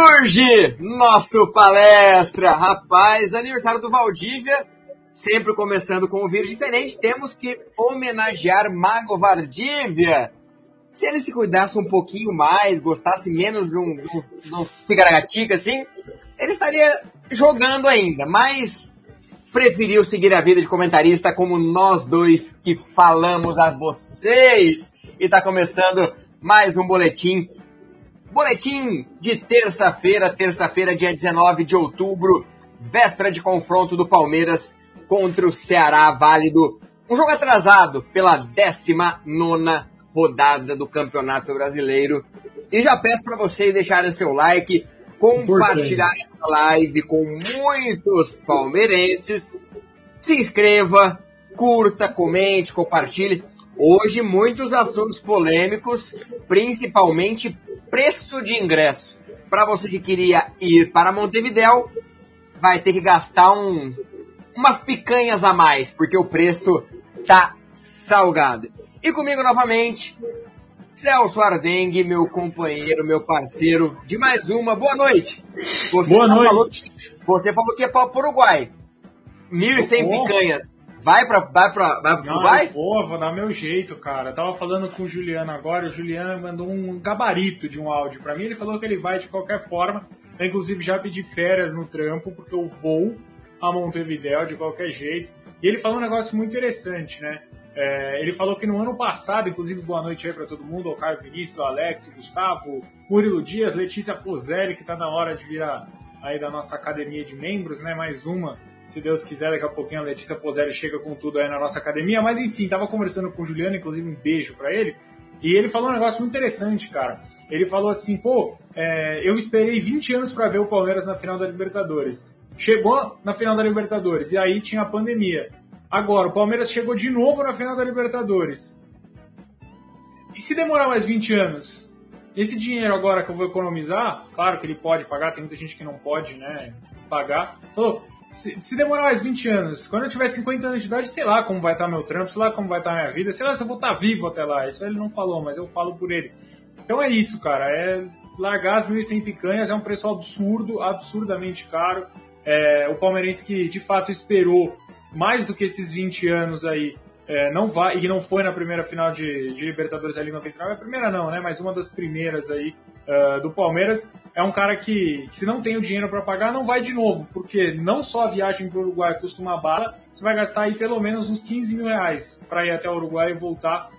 Surge nosso palestra, rapaz, aniversário do Valdívia, sempre começando com um vírus diferente, temos que homenagear Mago Valdívia. Se ele se cuidasse um pouquinho mais, gostasse menos de um, de um, de assim, ele estaria jogando ainda, mas preferiu seguir a vida de comentarista como nós dois que falamos a vocês. E está começando mais um boletim. Boletim de terça-feira, terça-feira, dia 19 de outubro, véspera de confronto do Palmeiras contra o Ceará Válido. Um jogo atrasado pela 19 rodada do Campeonato Brasileiro. E já peço para vocês deixarem seu like, compartilhar essa live com muitos palmeirenses. Se inscreva, curta, comente, compartilhe. Hoje, muitos assuntos polêmicos, principalmente preço de ingresso. Para você que queria ir para Montevidéu, vai ter que gastar um, umas picanhas a mais, porque o preço tá salgado. E comigo novamente, Celso Ardengue, meu companheiro, meu parceiro, de mais uma. Boa noite. Você Boa noite. Falou que, você falou que é para o Uruguai. 1.100 picanhas. Vai para vai pra, vai pro Uruguai? Vou, vou dar meu jeito, cara. Eu tava falando com o Juliano agora, o Juliano mandou um gabarito de um áudio para mim. Ele falou que ele vai de qualquer forma. Eu, inclusive, já pedi férias no trampo, porque eu vou a Montevideo de qualquer jeito. E ele falou um negócio muito interessante, né? É, ele falou que no ano passado, inclusive boa noite aí para todo mundo, ao Caio Vinícius, ao Alex, o Gustavo, Murilo Dias, Letícia Pozelli, que está na hora de virar aí da nossa academia de membros, né? Mais uma, se Deus quiser, daqui a pouquinho a Letícia Pozelli chega com tudo aí na nossa academia. Mas enfim, tava conversando com o Juliano, inclusive um beijo para ele. E ele falou um negócio muito interessante, cara. Ele falou assim, pô, é, eu esperei 20 anos para ver o Palmeiras na final da Libertadores. Chegou na final da Libertadores e aí tinha a pandemia. Agora, o Palmeiras chegou de novo na final da Libertadores. E se demorar mais 20 anos? Esse dinheiro agora que eu vou economizar, claro que ele pode pagar, tem muita gente que não pode, né, pagar. Falou, se, se demorar mais 20 anos, quando eu tiver 50 anos de idade, sei lá como vai estar meu trampo, sei lá como vai estar minha vida, sei lá se eu vou estar vivo até lá. Isso ele não falou, mas eu falo por ele. Então é isso, cara. É largar as 1.100 picanhas é um preço absurdo, absurdamente caro. É, o palmeirense que de fato esperou mais do que esses 20 anos aí, é, não vai, e não foi na primeira final de, de Libertadores ali em 99, a primeira não, né? Mas uma das primeiras aí uh, do Palmeiras. É um cara que, que se não tem o dinheiro para pagar, não vai de novo, porque não só a viagem para o Uruguai custa uma bala, você vai gastar aí pelo menos uns 15 mil reais para ir até o Uruguai e voltar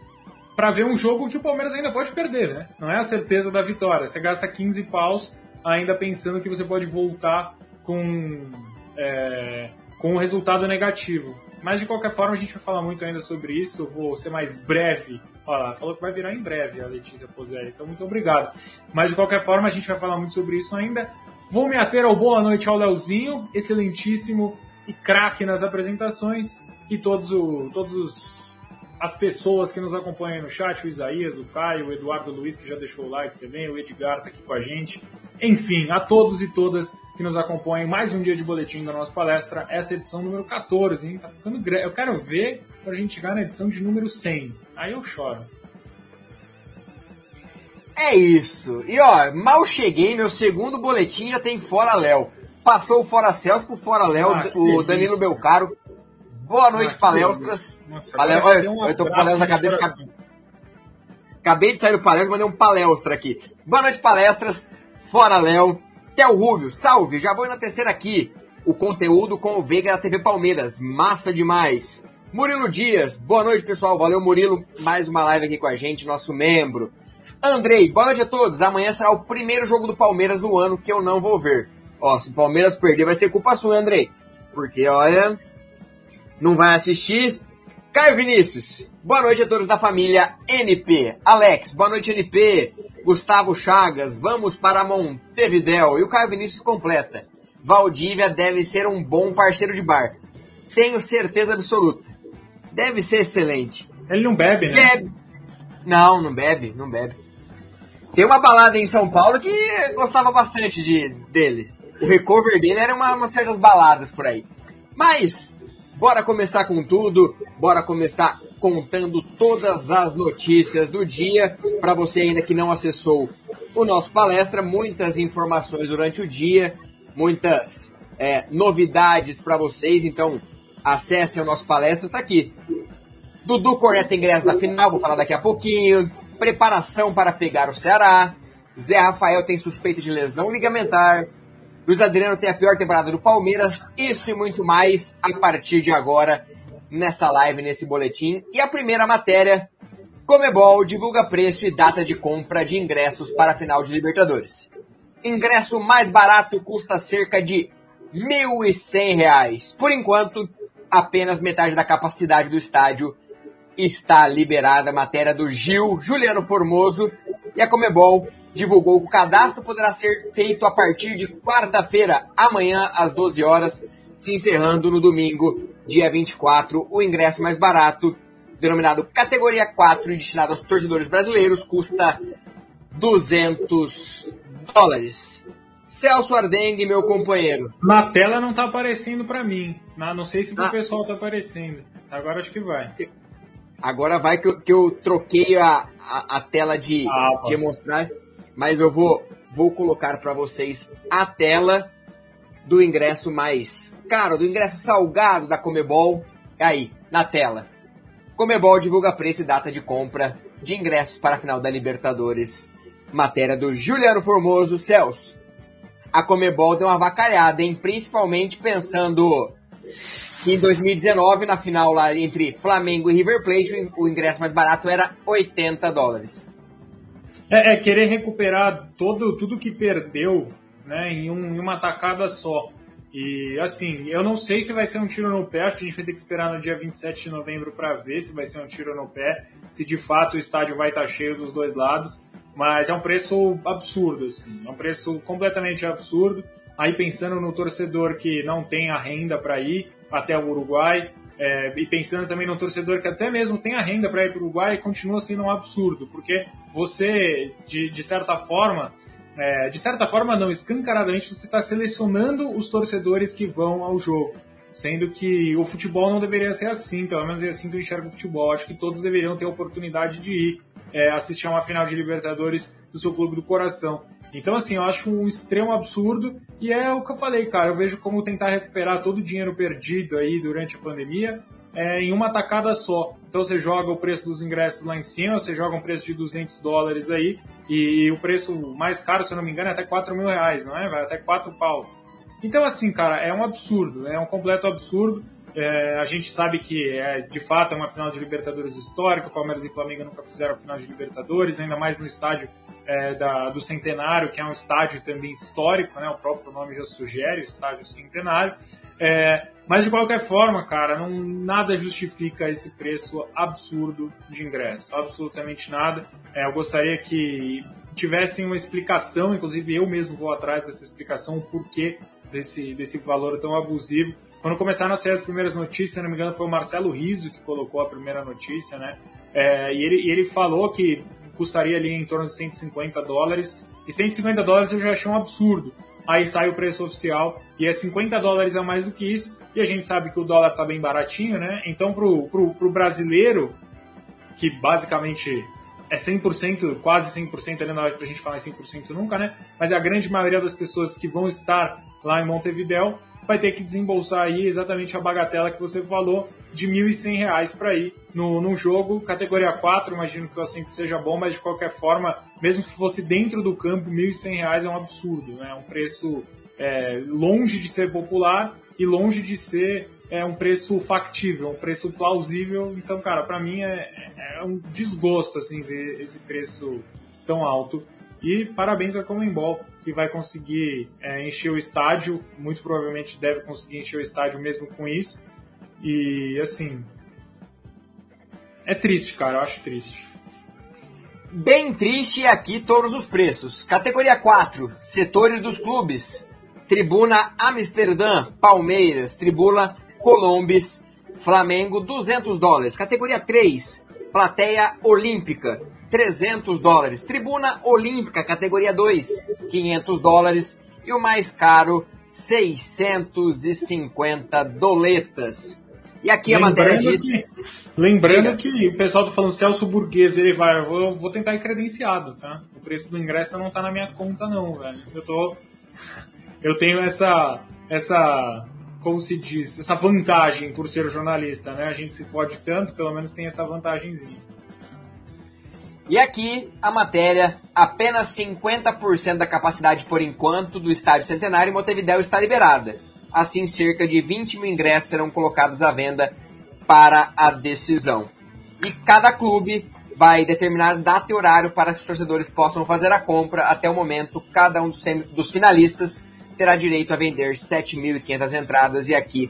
para ver um jogo que o Palmeiras ainda pode perder, né? Não é a certeza da vitória. Você gasta 15 paus ainda pensando que você pode voltar com é, com um resultado negativo. Mas de qualquer forma, a gente vai falar muito ainda sobre isso. Eu vou ser mais breve. Olha lá, falou que vai virar em breve a Letícia Pozelli, então muito obrigado. Mas de qualquer forma, a gente vai falar muito sobre isso ainda. Vou me ater ao boa noite ao Leozinho, excelentíssimo e craque nas apresentações. E todos, o, todos os as pessoas que nos acompanham no chat, o Isaías, o Caio, o Eduardo Luiz, que já deixou o like também, o Edgar está aqui com a gente. Enfim, a todos e todas que nos acompanham, mais um dia de boletim da nossa palestra, essa edição número 14, hein? Tá ficando grande. Eu quero ver para a gente chegar na edição de número 100. Aí eu choro. É isso. E ó, mal cheguei, meu segundo boletim já tem Fora Léo. Passou o Fora Celso pro Fora Léo, ah, o Danilo Belcaro Boa noite, palestras. Nossa, Palestra, olha, um eu tô com palestra na cabeça. Acabei de sair do palestra, mandei um palestra aqui. Boa noite, palestras. Fora, Léo. Theo Rubio, salve. Já vou na terceira aqui. O conteúdo com o Veiga da TV Palmeiras. Massa demais. Murilo Dias, boa noite, pessoal. Valeu, Murilo. Mais uma live aqui com a gente, nosso membro. Andrei, boa noite a todos. Amanhã será o primeiro jogo do Palmeiras no ano que eu não vou ver. Ó, se o Palmeiras perder, vai ser culpa sua, Andrei. Porque, olha, não vai assistir? Caio Vinícius, boa noite a todos da família NP. Alex, boa noite NP. Gustavo Chagas, vamos para Montevidéu. E o Caio Vinícius completa. Valdívia deve ser um bom parceiro de bar. Tenho certeza absoluta. Deve ser excelente. Ele não bebe, né? Bebe. Não, não bebe, não bebe. Tem uma balada em São Paulo que gostava bastante de, dele. O recover dele era uma, umas certas baladas por aí. Mas, Bora começar com tudo, bora começar contando todas as notícias do dia. Para você ainda que não acessou o nosso palestra, muitas informações durante o dia, muitas é, novidades para vocês, então acessem o nosso palestra, tá aqui. Dudu correta ingresso da final, vou falar daqui a pouquinho. Preparação para pegar o Ceará. Zé Rafael tem suspeita de lesão ligamentar. Luiz Adriano tem a pior temporada do Palmeiras. Isso e muito mais a partir de agora nessa live, nesse boletim. E a primeira matéria Comebol divulga preço e data de compra de ingressos para a final de Libertadores. Ingresso mais barato custa cerca de R$ 1.100. Por enquanto, apenas metade da capacidade do estádio está liberada. Matéria do Gil Juliano Formoso e a Comebol divulgou que o cadastro poderá ser feito a partir de quarta-feira, amanhã às 12 horas, se encerrando no domingo, dia 24. O ingresso mais barato denominado categoria 4 e destinado aos torcedores brasileiros, custa 200 dólares. Celso Ardengue, meu companheiro. Na tela não tá aparecendo para mim. Não sei se pro ah. pessoal tá aparecendo. Agora acho que vai. Agora vai que eu, que eu troquei a, a, a tela de, ah, de mostrar, mas eu vou, vou colocar para vocês a tela do ingresso mais caro, do ingresso salgado da Comebol. Aí, na tela. Comebol divulga preço e data de compra de ingressos para a final da Libertadores. Matéria do Juliano Formoso Celso. A Comebol deu uma vacalhada, hein? Principalmente pensando que em 2019, na final lá entre Flamengo e River Plate, o ingresso mais barato era 80 dólares. É, é querer recuperar todo, tudo que perdeu né, em, um, em uma tacada só. E assim, eu não sei se vai ser um tiro no pé, acho que a gente vai ter que esperar no dia 27 de novembro para ver se vai ser um tiro no pé, se de fato o estádio vai estar tá cheio dos dois lados, mas é um preço absurdo, assim, é um preço completamente absurdo. Aí pensando no torcedor que não tem a renda para ir até o Uruguai, é, e pensando também no torcedor que até mesmo tem a renda para ir para o Uruguai, continua sendo um absurdo, porque você, de, de certa forma, é, de certa forma, não, escancaradamente você está selecionando os torcedores que vão ao jogo. Sendo que o futebol não deveria ser assim, pelo menos é assim que eu enxergo o futebol. Acho que todos deveriam ter a oportunidade de ir é, assistir a uma final de Libertadores do seu clube do coração. Então, assim, eu acho um extremo absurdo e é o que eu falei, cara. Eu vejo como tentar recuperar todo o dinheiro perdido aí durante a pandemia é, em uma tacada só. Então você joga o preço dos ingressos lá em cima, você joga um preço de 200 dólares aí, e o preço mais caro, se eu não me engano, é até 4 mil reais, não é? Vai até 4 pau. Então, assim, cara, é um absurdo, é um completo absurdo. É, a gente sabe que é, de fato é uma final de Libertadores histórica, o Palmeiras e Flamengo nunca fizeram final de Libertadores, ainda mais no estádio é, da, do Centenário, que é um estádio também histórico, né? o próprio nome já sugere, estádio Centenário. É, mas de qualquer forma, cara, não, nada justifica esse preço absurdo de ingresso, absolutamente nada. É, eu gostaria que tivessem uma explicação, inclusive eu mesmo vou atrás dessa explicação, o porquê desse, desse valor tão abusivo quando começaram a sair as primeiras notícias, se não me engano, foi o Marcelo Riso que colocou a primeira notícia, né? É, e, ele, e ele falou que custaria ali em torno de 150 dólares. E 150 dólares eu já achei um absurdo. Aí sai o preço oficial e é 50 dólares a mais do que isso. E a gente sabe que o dólar tá bem baratinho, né? Então pro, pro, brasileiro, que basicamente é 100%, quase 100%, ali na hora que a gente falar em 100% nunca, né? Mas é a grande maioria das pessoas que vão estar lá em Montevideo vai ter que desembolsar aí exatamente a bagatela que você falou de R$ 1.100 para ir no, num jogo categoria 4, imagino que o assento seja bom, mas de qualquer forma, mesmo que fosse dentro do campo, R$ 1.100 é um absurdo, né? é um preço é, longe de ser popular e longe de ser é, um preço factível, um preço plausível. Então, cara, para mim é, é, é um desgosto assim ver esse preço tão alto. E parabéns a Comembol que vai conseguir é, encher o estádio, muito provavelmente deve conseguir encher o estádio mesmo com isso. E assim, é triste, cara, eu acho triste. Bem triste aqui todos os preços. Categoria 4, setores dos clubes. Tribuna Amsterdã, Palmeiras, Tribuna Colombes, Flamengo, 200 dólares. Categoria 3, Plateia Olímpica, 300 dólares. Tribuna Olímpica, categoria 2, 500 dólares. E o mais caro, 650 doletas. E aqui lembrando a matéria diz. Que, lembrando Diga. que o pessoal tá falando Celso Burguês, ele vai. Eu vou, vou tentar ir credenciado, tá? O preço do ingresso não tá na minha conta, não, velho. Eu tô. Eu tenho essa. Essa. Como se diz? Essa vantagem por ser jornalista, né? A gente se fode tanto, pelo menos tem essa vantagemzinha. E aqui a matéria: apenas 50% da capacidade por enquanto do Estádio Centenário em Montevideo está liberada. Assim, cerca de 20 mil ingressos serão colocados à venda para a decisão. E cada clube vai determinar data e horário para que os torcedores possam fazer a compra. Até o momento, cada um dos finalistas terá direito a vender 7.500 entradas e aqui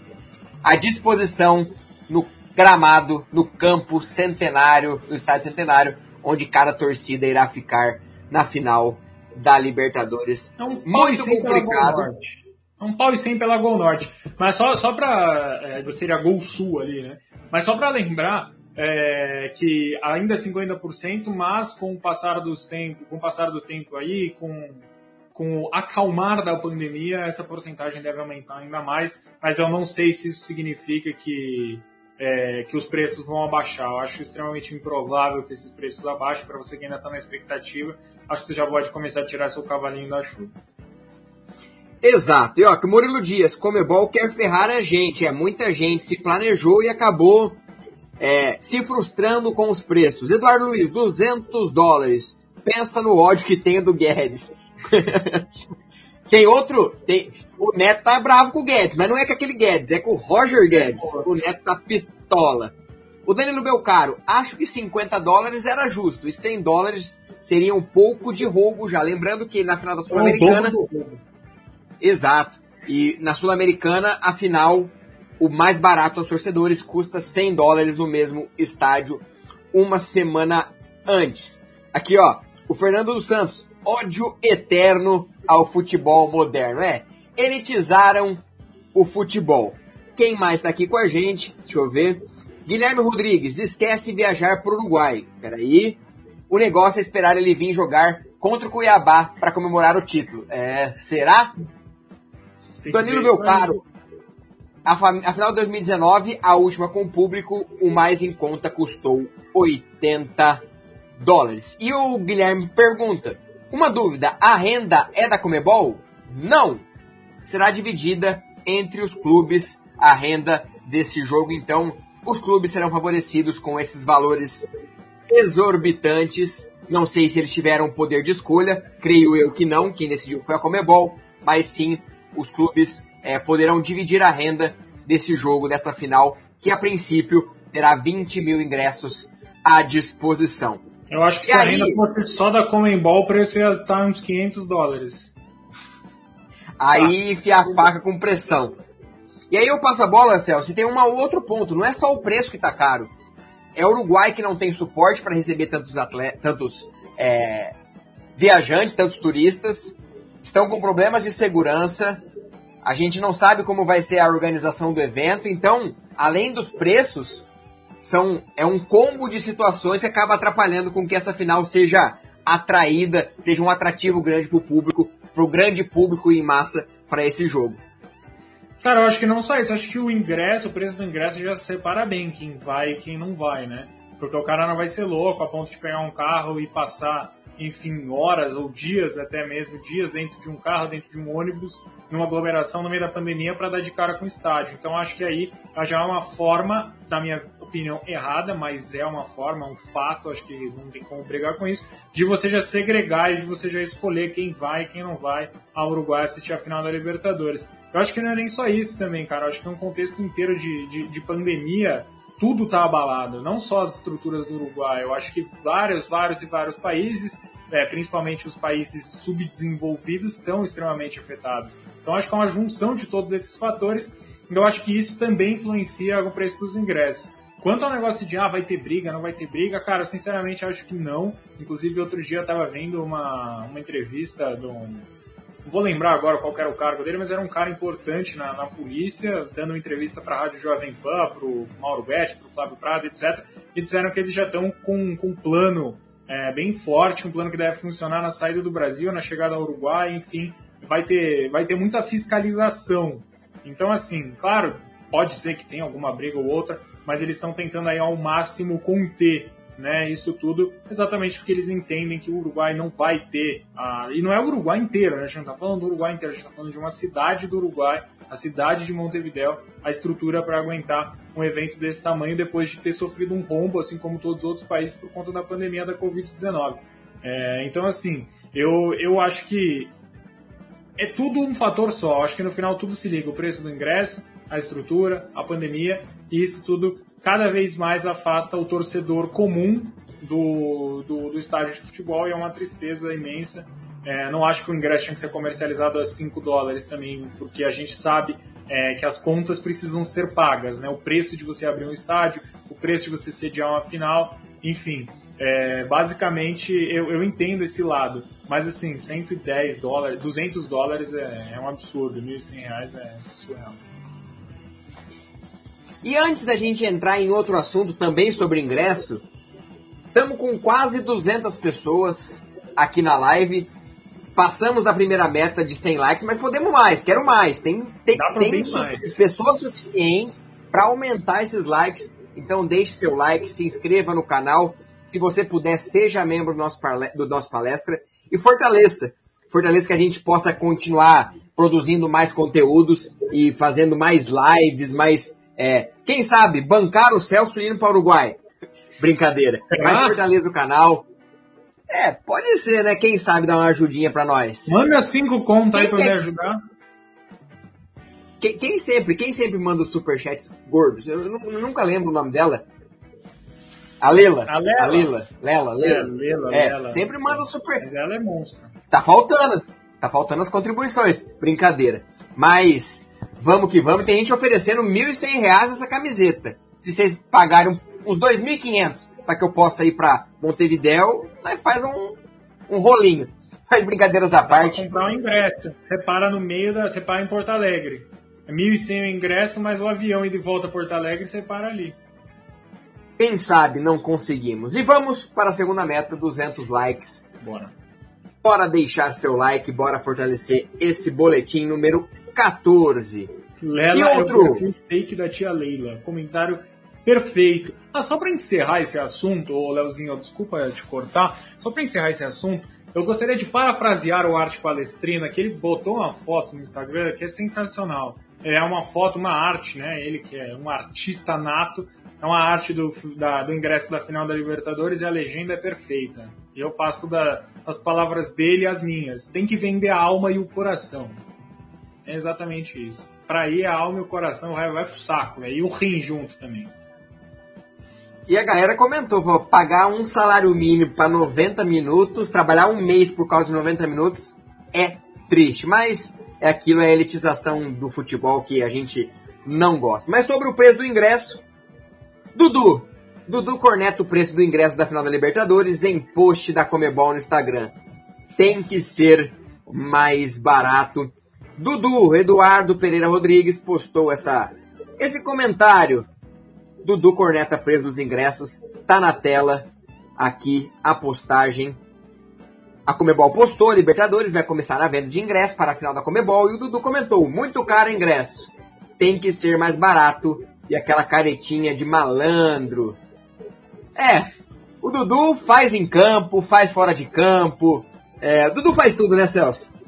à disposição no gramado, no campo centenário, no estádio centenário, onde cada torcida irá ficar na final da Libertadores. É um muito complicado. É um pau e cem pela Gol Norte. Mas só, só pra. É, seria Gol Sul ali, né? Mas só para lembrar é, que ainda é 50%, mas com o passar dos tempos, com o passar do tempo aí, com, com o acalmar da pandemia, essa porcentagem deve aumentar ainda mais. Mas eu não sei se isso significa que é, que os preços vão abaixar. Eu acho extremamente improvável que esses preços abaixem. Para você que ainda está na expectativa, acho que você já pode começar a tirar seu cavalinho da chuva. Exato. E ó, que Murilo Dias, Comebol quer ferrar a gente. É, muita gente se planejou e acabou é, se frustrando com os preços. Eduardo Luiz, 200 dólares. Pensa no ódio que tem do Guedes. Tem outro. Tem, o Neto tá bravo com o Guedes, mas não é com aquele Guedes, é com o Roger Guedes. O Neto tá pistola. O Danilo Belcaro, acho que 50 dólares era justo e 100 dólares seria um pouco de roubo já. Lembrando que na final da Sul-Americana. Exato. E na Sul-Americana, a final, o mais barato aos torcedores custa 100 dólares no mesmo estádio uma semana antes. Aqui, ó, o Fernando dos Santos, ódio eterno ao futebol moderno. É, elitizaram o futebol. Quem mais está aqui com a gente? Deixa eu ver. Guilherme Rodrigues, esquece viajar para o Uruguai. Peraí. O negócio é esperar ele vir jogar contra o Cuiabá para comemorar o título. É, será? Danilo meu caro. A, a final de 2019, a última com o público, o mais em conta custou 80 dólares. E o Guilherme pergunta: uma dúvida: a renda é da Comebol? Não! Será dividida entre os clubes a renda desse jogo, então os clubes serão favorecidos com esses valores exorbitantes. Não sei se eles tiveram poder de escolha, creio eu que não, quem decidiu foi a Comebol, mas sim os clubes é, poderão dividir a renda desse jogo, dessa final, que a princípio terá 20 mil ingressos à disposição. Eu acho que e se aí... a renda fosse só da Comembol, o preço ia estar uns 500 dólares. Aí enfia a faca com pressão. E aí eu passo a bola, Celso, tem um outro ponto. Não é só o preço que está caro. É o Uruguai que não tem suporte para receber tantos, atletas, tantos é, viajantes, tantos turistas. Estão com problemas de segurança. A gente não sabe como vai ser a organização do evento. Então, além dos preços, são é um combo de situações que acaba atrapalhando com que essa final seja atraída, seja um atrativo grande para o público, para o grande público em massa para esse jogo. Cara, eu acho que não só isso, acho que o ingresso, o preço do ingresso já separa bem quem vai e quem não vai, né? Porque o cara não vai ser louco a ponto de pegar um carro e passar enfim, horas ou dias, até mesmo dias dentro de um carro, dentro de um ônibus, numa aglomeração no meio da pandemia para dar de cara com o estádio. Então acho que aí já é uma forma, na minha opinião, errada, mas é uma forma, um fato, acho que não tem como brigar com isso, de você já segregar e de você já escolher quem vai e quem não vai ao Uruguai assistir a final da Libertadores. Eu acho que não é nem só isso também, cara. Eu acho que é um contexto inteiro de, de, de pandemia tudo está abalado, não só as estruturas do Uruguai. Eu acho que vários, vários e vários países, é, principalmente os países subdesenvolvidos, estão extremamente afetados. Então acho que é uma junção de todos esses fatores. Eu acho que isso também influencia o preço dos ingressos. Quanto ao negócio de ah, vai ter briga, não vai ter briga, cara, eu sinceramente acho que não. Inclusive, outro dia eu estava vendo uma, uma entrevista de um, não vou lembrar agora qual era o cargo dele, mas era um cara importante na, na polícia, dando uma entrevista para a Rádio Jovem Pan, para o Mauro Betti, para o Flávio Prado, etc. E disseram que eles já estão com, com um plano é, bem forte, um plano que deve funcionar na saída do Brasil, na chegada ao Uruguai, enfim, vai ter, vai ter muita fiscalização. Então, assim, claro, pode ser que tenha alguma briga ou outra, mas eles estão tentando aí ao máximo conter né, isso tudo, exatamente porque eles entendem que o Uruguai não vai ter, a, e não é o Uruguai inteiro, né, a gente não está falando do Uruguai inteiro, a gente está falando de uma cidade do Uruguai, a cidade de Montevideo, a estrutura para aguentar um evento desse tamanho depois de ter sofrido um rombo, assim como todos os outros países, por conta da pandemia da Covid-19. É, então, assim, eu, eu acho que é tudo um fator só. Acho que no final tudo se liga: o preço do ingresso, a estrutura, a pandemia, e isso tudo cada vez mais afasta o torcedor comum do, do, do estádio de futebol e é uma tristeza imensa. É, não acho que o ingresso tinha que ser comercializado a 5 dólares também, porque a gente sabe é, que as contas precisam ser pagas, né? O preço de você abrir um estádio, o preço de você sediar uma final, enfim. É, basicamente, eu, eu entendo esse lado, mas assim, 110 dólares, 200 dólares é, é um absurdo, 1.100 reais é surreal. E antes da gente entrar em outro assunto também sobre ingresso, estamos com quase 200 pessoas aqui na live. Passamos da primeira meta de 100 likes, mas podemos mais, quero mais. Tem, tem, tem su mais. pessoas suficientes para aumentar esses likes. Então deixe seu like, se inscreva no canal. Se você puder, seja membro do nosso, do nosso palestra e fortaleça. Fortaleça que a gente possa continuar produzindo mais conteúdos e fazendo mais lives, mais é, quem sabe, bancar o Celso indo para o Uruguai. Brincadeira. Mas fortaleza o canal. É, pode ser, né? Quem sabe dar uma ajudinha para nós. Manda cinco contas aí para me ajudar. Quem, quem, sempre, quem sempre manda os superchats gordos? Eu, eu, eu, nunca lembro o nome dela. A Lela. A Lela. A Lela. Lela, Lela. É, Lela, é, Lela. sempre manda super. Mas ela é monstro. Tá faltando. Tá faltando as contribuições. Brincadeira. Mas Vamos que vamos. Tem gente oferecendo R$ 1.100 essa camiseta. Se vocês pagarem uns 2.500 para que eu possa ir para Montevideo, aí faz um, um rolinho. Faz brincadeiras à parte. comprar um ingresso. Você para no meio da. Você para em Porto Alegre. É 1.100 o ingresso, mas o avião ir de volta a Porto Alegre você para ali. Quem sabe não conseguimos. E vamos para a segunda meta: 200 likes. Bora. Bora deixar seu like, bora fortalecer esse boletim número 14. Lela e outro? É o fake da tia Leila. Comentário perfeito. Ah, só para encerrar esse assunto, ô Leozinho, desculpa te cortar, só para encerrar esse assunto, eu gostaria de parafrasear o Arte Palestrina, que ele botou uma foto no Instagram que é sensacional. É uma foto, uma arte, né? Ele que é um artista nato, é uma arte do, da, do ingresso da final da Libertadores e a legenda é perfeita. E eu faço da, as palavras dele as minhas. Tem que vender a alma e o coração. É exatamente isso. Para ir a alma e o coração vai, vai pro saco, véio. e o rim junto também. E a galera comentou, vou pagar um salário mínimo para 90 minutos, trabalhar um mês por causa de 90 minutos é triste, mas é aquilo, é a elitização do futebol que a gente não gosta. Mas sobre o preço do ingresso, Dudu, Dudu corneta o preço do ingresso da final da Libertadores em post da Comebol no Instagram. Tem que ser mais barato Dudu Eduardo Pereira Rodrigues postou essa, esse comentário. Dudu Corneta preso dos ingressos. Tá na tela aqui a postagem. A Comebol postou, Libertadores vai começar a venda de ingressos para a final da Comebol e o Dudu comentou, muito caro ingresso. Tem que ser mais barato e aquela caretinha de malandro. É, o Dudu faz em campo, faz fora de campo. É, o Dudu faz tudo, né, Celso?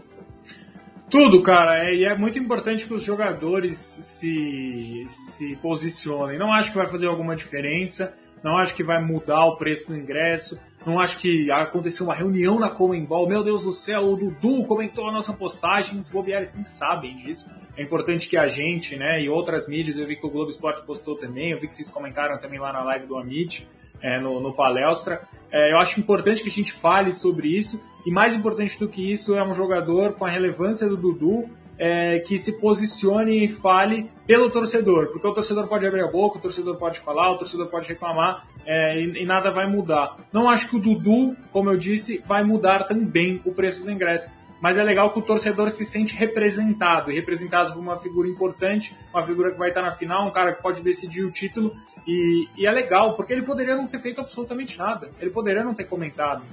Tudo, cara, é, e é muito importante que os jogadores se, se posicionem. Não acho que vai fazer alguma diferença, não acho que vai mudar o preço do ingresso, não acho que aconteceu uma reunião na Comembol, meu Deus do céu, o Dudu comentou a nossa postagem, os bobeares nem sabem disso. É importante que a gente, né, e outras mídias, eu vi que o Globo Esporte postou também, eu vi que vocês comentaram também lá na live do Amit, é, no, no palestra. É, eu acho importante que a gente fale sobre isso, e mais importante do que isso é um jogador com a relevância do Dudu é, que se posicione e fale pelo torcedor, porque o torcedor pode abrir a boca, o torcedor pode falar, o torcedor pode reclamar é, e, e, nada vai mudar. Não acho que o Dudu, como eu disse, vai mudar também o preço do ingresso mas é legal que o torcedor se sente representado, e representado por uma figura importante, uma figura que vai estar na final, um cara que pode decidir o título, e, e é legal, porque ele poderia não ter feito absolutamente nada, ele poderia não ter comentado,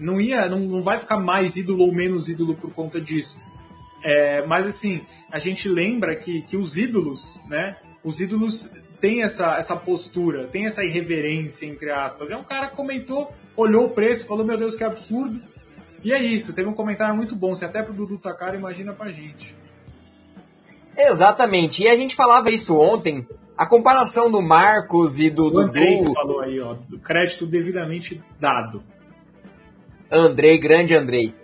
não ia, não, não vai ficar mais ídolo ou menos ídolo por conta disso. É, mas assim, a gente lembra que, que os ídolos, né, os ídolos têm essa, essa postura, têm essa irreverência, entre aspas. É um cara que comentou, olhou o preço, falou, meu Deus, que absurdo. E é isso, teve um comentário muito bom. Se até pro Dudu tá caro, imagina pra gente. Exatamente. E a gente falava isso ontem. A comparação do Marcos e do o Dudu. falou aí, ó. Crédito devidamente dado. Andrei, grande Andrei.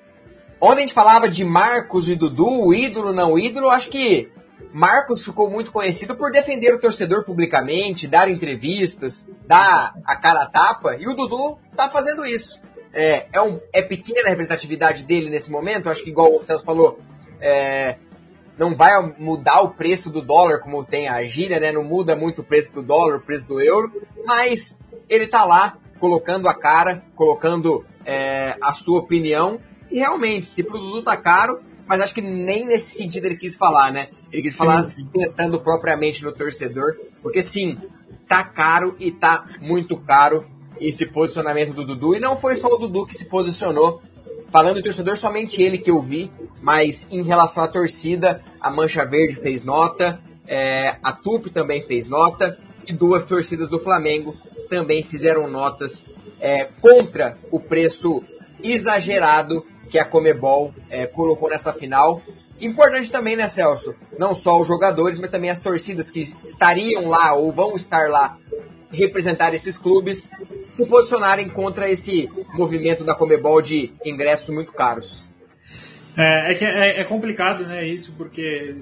Ontem a gente falava de Marcos e Dudu, ídolo, não ídolo. Acho que Marcos ficou muito conhecido por defender o torcedor publicamente, dar entrevistas, dar a cara a tapa. E o Dudu tá fazendo isso. É, é, um, é pequena a representatividade dele nesse momento. Acho que, igual o Celso falou, é, não vai mudar o preço do dólar, como tem a gíria, né? Não muda muito o preço do dólar, o preço do euro, mas ele tá lá colocando a cara, colocando é, a sua opinião. E realmente, se o produto tá caro, mas acho que nem nesse sentido ele quis falar, né? Ele quis falar sim. pensando propriamente no torcedor, porque sim, tá caro e tá muito caro esse posicionamento do Dudu. E não foi só o Dudu que se posicionou. Falando em torcedor, somente ele que eu vi, mas em relação à torcida, a Mancha Verde fez nota, é, a Tupi também fez nota, e duas torcidas do Flamengo também fizeram notas é, contra o preço exagerado que a Comebol é, colocou nessa final. Importante também, né, Celso? Não só os jogadores, mas também as torcidas que estariam lá ou vão estar lá representar esses clubes se posicionarem contra esse movimento da Comebol de ingressos muito caros. É, é, que é, é, complicado, né, isso, porque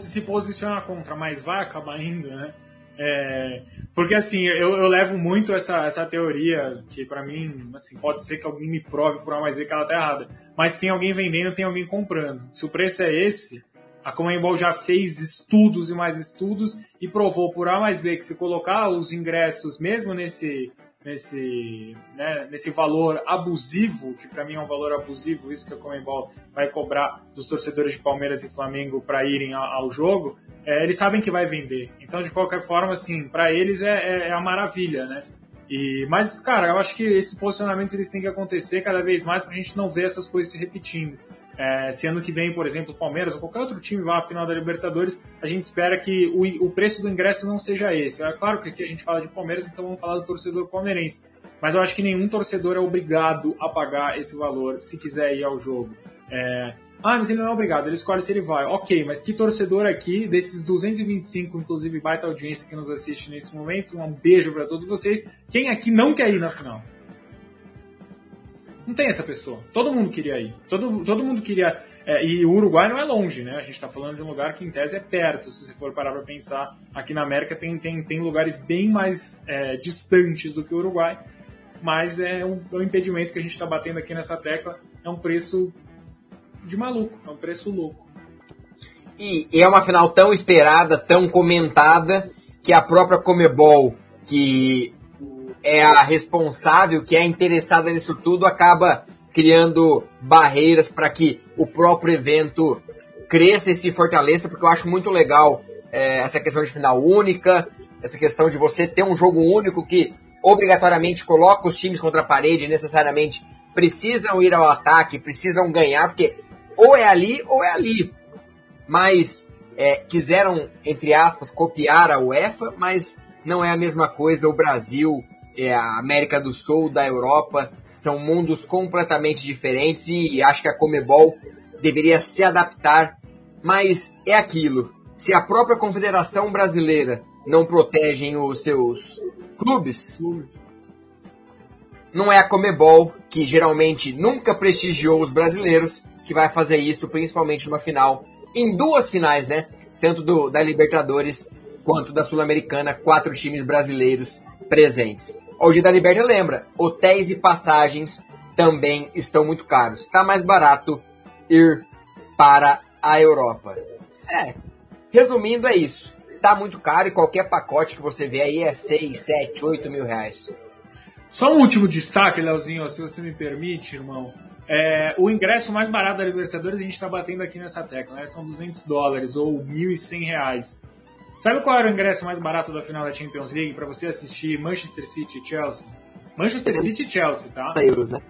se posiciona contra, mas vai acabar indo, né? É, porque assim, eu, eu, levo muito essa, essa teoria, que para mim, assim, pode ser que alguém me prove por A mais B que ela tá errada. Mas tem alguém vendendo, tem alguém comprando. Se o preço é esse, a Comembol já fez estudos e mais estudos e provou por A mais B que se colocar os ingressos mesmo nesse nesse, né, nesse valor abusivo, que para mim é um valor abusivo, isso que a Comembol vai cobrar dos torcedores de Palmeiras e Flamengo para irem ao jogo, é, eles sabem que vai vender. Então, de qualquer forma, assim, para eles é, é, é, a maravilha, né? E, mas, cara, eu acho que esses posicionamentos eles têm que acontecer cada vez mais para a gente não ver essas coisas se repetindo. É, se ano que vem, por exemplo, o Palmeiras ou qualquer outro time vá à final da Libertadores, a gente espera que o, o preço do ingresso não seja esse. É claro que aqui a gente fala de Palmeiras, então vamos falar do torcedor palmeirense. Mas eu acho que nenhum torcedor é obrigado a pagar esse valor se quiser ir ao jogo. É, ah, mas ele não é obrigado, ele escolhe se ele vai. Ok, mas que torcedor aqui, desses 225, inclusive baita audiência que nos assiste nesse momento, um beijo para todos vocês. Quem aqui não quer ir na final? Não tem essa pessoa. Todo mundo queria ir. Todo, todo mundo queria. É, e o Uruguai não é longe, né? A gente está falando de um lugar que em tese é perto. Se você for parar para pensar, aqui na América tem, tem, tem lugares bem mais é, distantes do que o Uruguai. Mas é um, é um impedimento que a gente está batendo aqui nessa tecla. É um preço de maluco, é um preço louco. E, e é uma final tão esperada, tão comentada, que a própria Comebol, que é a responsável, que é interessada nisso tudo, acaba criando barreiras para que o próprio evento cresça e se fortaleça, porque eu acho muito legal é, essa questão de final única, essa questão de você ter um jogo único que obrigatoriamente coloca os times contra a parede, necessariamente precisam ir ao ataque, precisam ganhar, porque ou é ali ou é ali. Mas é, quiseram, entre aspas, copiar a UEFA, mas não é a mesma coisa. O Brasil, é, a América do Sul, da Europa, são mundos completamente diferentes e acho que a Comebol deveria se adaptar. Mas é aquilo. Se a própria Confederação Brasileira não protege os seus clubes, não é a Comebol, que geralmente nunca prestigiou os brasileiros, que vai fazer isso, principalmente numa final, em duas finais, né? Tanto do, da Libertadores quanto da Sul-Americana, quatro times brasileiros presentes. Hoje da Liberta lembra, hotéis e passagens também estão muito caros. Está mais barato ir para a Europa. É, resumindo é isso. Tá muito caro e qualquer pacote que você vê aí é 6, 7, 8 mil reais. Só um último destaque, Leozinho, se você me permite, irmão. É, o ingresso mais barato da Libertadores a gente está batendo aqui nessa tecla, né? São 200 dólares ou 1.100 reais. Sabe qual era o ingresso mais barato da final da Champions League para você assistir Manchester City e Chelsea? Manchester City e Chelsea, tá? 70 euros, né?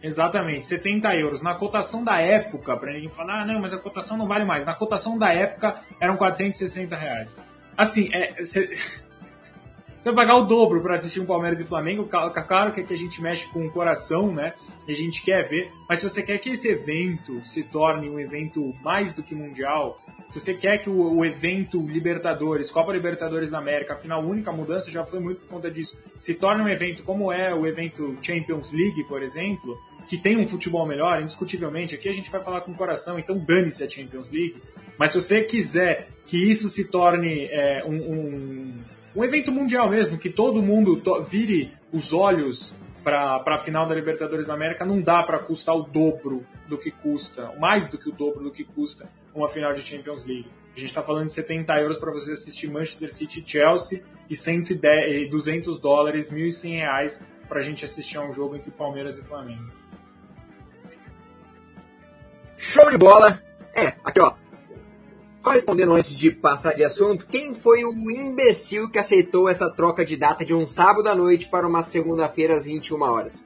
Exatamente, 70 euros. Na cotação da época, para ninguém falar, ah, não, mas a cotação não vale mais. Na cotação da época eram 460 reais. assim, é, você, você vai pagar o dobro para assistir um Palmeiras e Flamengo. Claro que aqui a gente mexe com o coração, né? E a gente quer ver. Mas se você quer que esse evento se torne um evento mais do que mundial, você quer que o, o evento Libertadores, Copa Libertadores da América, afinal, a única mudança já foi muito por conta disso, se torne um evento como é o evento Champions League, por exemplo, que tem um futebol melhor, indiscutivelmente. Aqui a gente vai falar com o coração, então dane-se a Champions League. Mas se você quiser que isso se torne é, um, um um evento mundial mesmo, que todo mundo vire os olhos para a final da Libertadores da América, não dá para custar o dobro do que custa, mais do que o dobro do que custa uma final de Champions League. A gente está falando de 70 euros para você assistir Manchester City Chelsea e 110, 200 dólares, 1.100 reais para a gente assistir a um jogo entre Palmeiras e Flamengo. Show de bola! É, aqui ó, só respondendo antes de passar de assunto, quem foi o imbecil que aceitou essa troca de data de um sábado à noite para uma segunda-feira às 21 horas?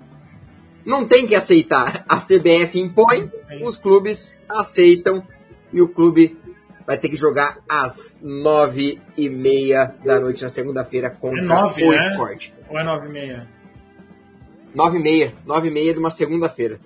Não tem que aceitar. A CBF impõe, os clubes aceitam e o clube vai ter que jogar às nove e meia da noite na segunda-feira contra é nove, o né? esporte. Ou é nove e meia? Nove e meia. Nove e meia de uma segunda-feira.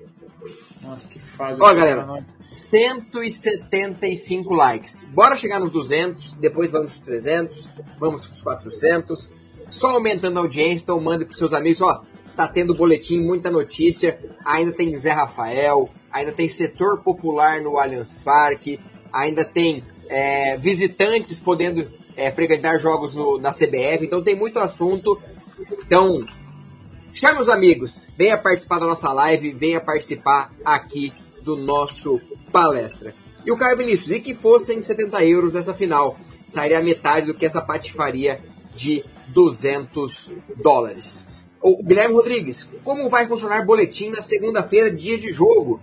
Nossa, que fase. Ó, galera, 175 likes. Bora chegar nos 200, depois vamos para 300, vamos para 400. Só aumentando a audiência, então mande para seus amigos, ó, tá tendo boletim, muita notícia. Ainda tem Zé Rafael, ainda tem setor popular no Allianz Parque, ainda tem é, visitantes podendo é, frequentar jogos no, na CBF, então tem muito assunto. Então, Chame os amigos, venha participar da nossa live, venha participar aqui do nosso palestra. E o Caio Vinícius, e que fossem 70 euros essa final, sairia metade do que essa patifaria de 200 dólares. O Guilherme Rodrigues, como vai funcionar boletim na segunda-feira, dia de jogo?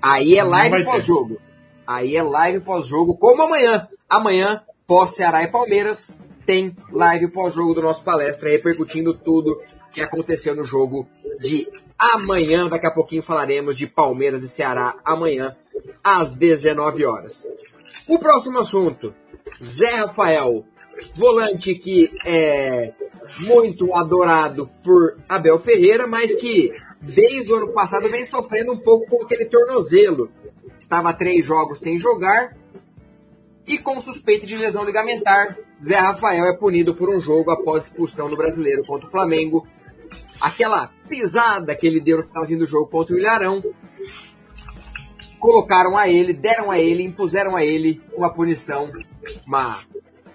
Aí é live pós-jogo. Aí é live pós-jogo, como amanhã. Amanhã, pós Ceará e Palmeiras, tem live pós-jogo do nosso palestra, repercutindo tudo que aconteceu no jogo de amanhã. Daqui a pouquinho falaremos de Palmeiras e Ceará amanhã, às 19 horas. O próximo assunto: Zé Rafael, volante que é muito adorado por Abel Ferreira, mas que desde o ano passado vem sofrendo um pouco com aquele tornozelo. Estava três jogos sem jogar e com suspeita de lesão ligamentar. Zé Rafael é punido por um jogo após expulsão no brasileiro contra o Flamengo aquela pisada que ele deu no finalzinho do jogo contra o Ilharão, colocaram a ele, deram a ele, impuseram a ele uma punição, uma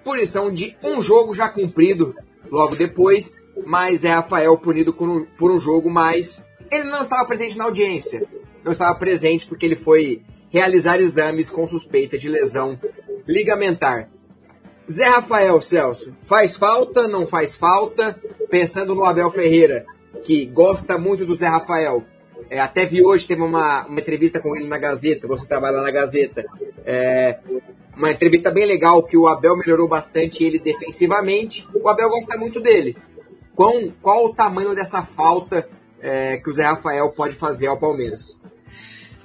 punição de um jogo já cumprido logo depois, mas é Rafael punido por um, por um jogo, mas ele não estava presente na audiência, não estava presente porque ele foi realizar exames com suspeita de lesão ligamentar. Zé Rafael Celso, faz falta, não faz falta? Pensando no Abel Ferreira, que gosta muito do Zé Rafael. É, até vi hoje, teve uma, uma entrevista com ele na Gazeta, você trabalha na Gazeta. É, uma entrevista bem legal, que o Abel melhorou bastante ele defensivamente. O Abel gosta muito dele. Qual, qual o tamanho dessa falta é, que o Zé Rafael pode fazer ao Palmeiras?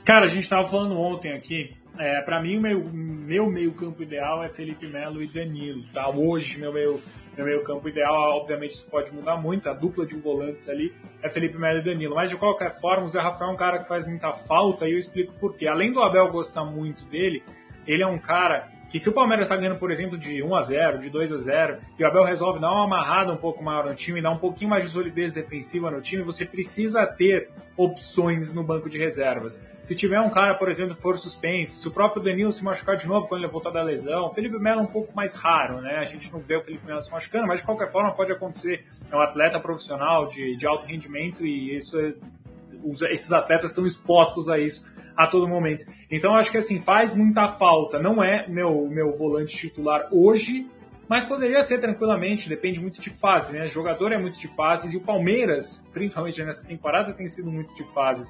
Cara, a gente estava falando ontem aqui. É, para mim, o meu, meu meio campo ideal é Felipe Melo e Danilo. Tá? Hoje, meu meio no meio campo ideal, obviamente isso pode mudar muito, a dupla de volantes ali é Felipe Melo e Danilo, mas de qualquer forma o Zé Rafael é um cara que faz muita falta e eu explico por quê. Além do Abel gostar muito dele, ele é um cara que se o Palmeiras está ganhando, por exemplo, de 1 a 0 de 2 a 0 e o Abel resolve dar uma amarrada um pouco maior no time, dar um pouquinho mais de solidez defensiva no time, você precisa ter opções no banco de reservas. Se tiver um cara, por exemplo, que for suspenso, se o próprio Danilo se machucar de novo quando ele voltar da lesão, o Felipe Melo é um pouco mais raro, né? A gente não vê o Felipe Melo se machucando, mas de qualquer forma pode acontecer. É um atleta profissional de, de alto rendimento e isso é, esses atletas estão expostos a isso a todo momento. Então acho que assim, faz muita falta. Não é meu, meu volante titular hoje, mas poderia ser tranquilamente, depende muito de fase, né? O jogador é muito de fases e o Palmeiras, principalmente nessa temporada, tem sido muito de fases.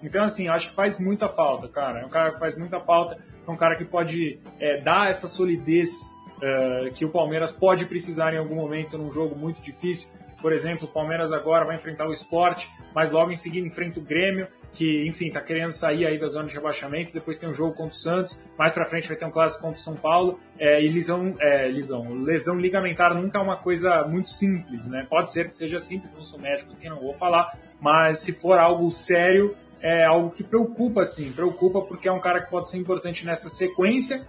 Então, assim, acho que faz muita falta, cara. É um cara que faz muita falta, é um cara que pode é, dar essa solidez uh, que o Palmeiras pode precisar em algum momento num jogo muito difícil. Por exemplo, o Palmeiras agora vai enfrentar o esporte, mas logo em seguida enfrenta o Grêmio. Que, enfim, tá querendo sair aí da zona de rebaixamento, depois tem um jogo contra o Santos, mais pra frente vai ter um clássico contra o São Paulo, é, e lesão, é, lesão, lesão ligamentar nunca é uma coisa muito simples, né? Pode ser que seja simples, não sou médico aqui, não vou falar, mas se for algo sério, é algo que preocupa, sim, preocupa porque é um cara que pode ser importante nessa sequência,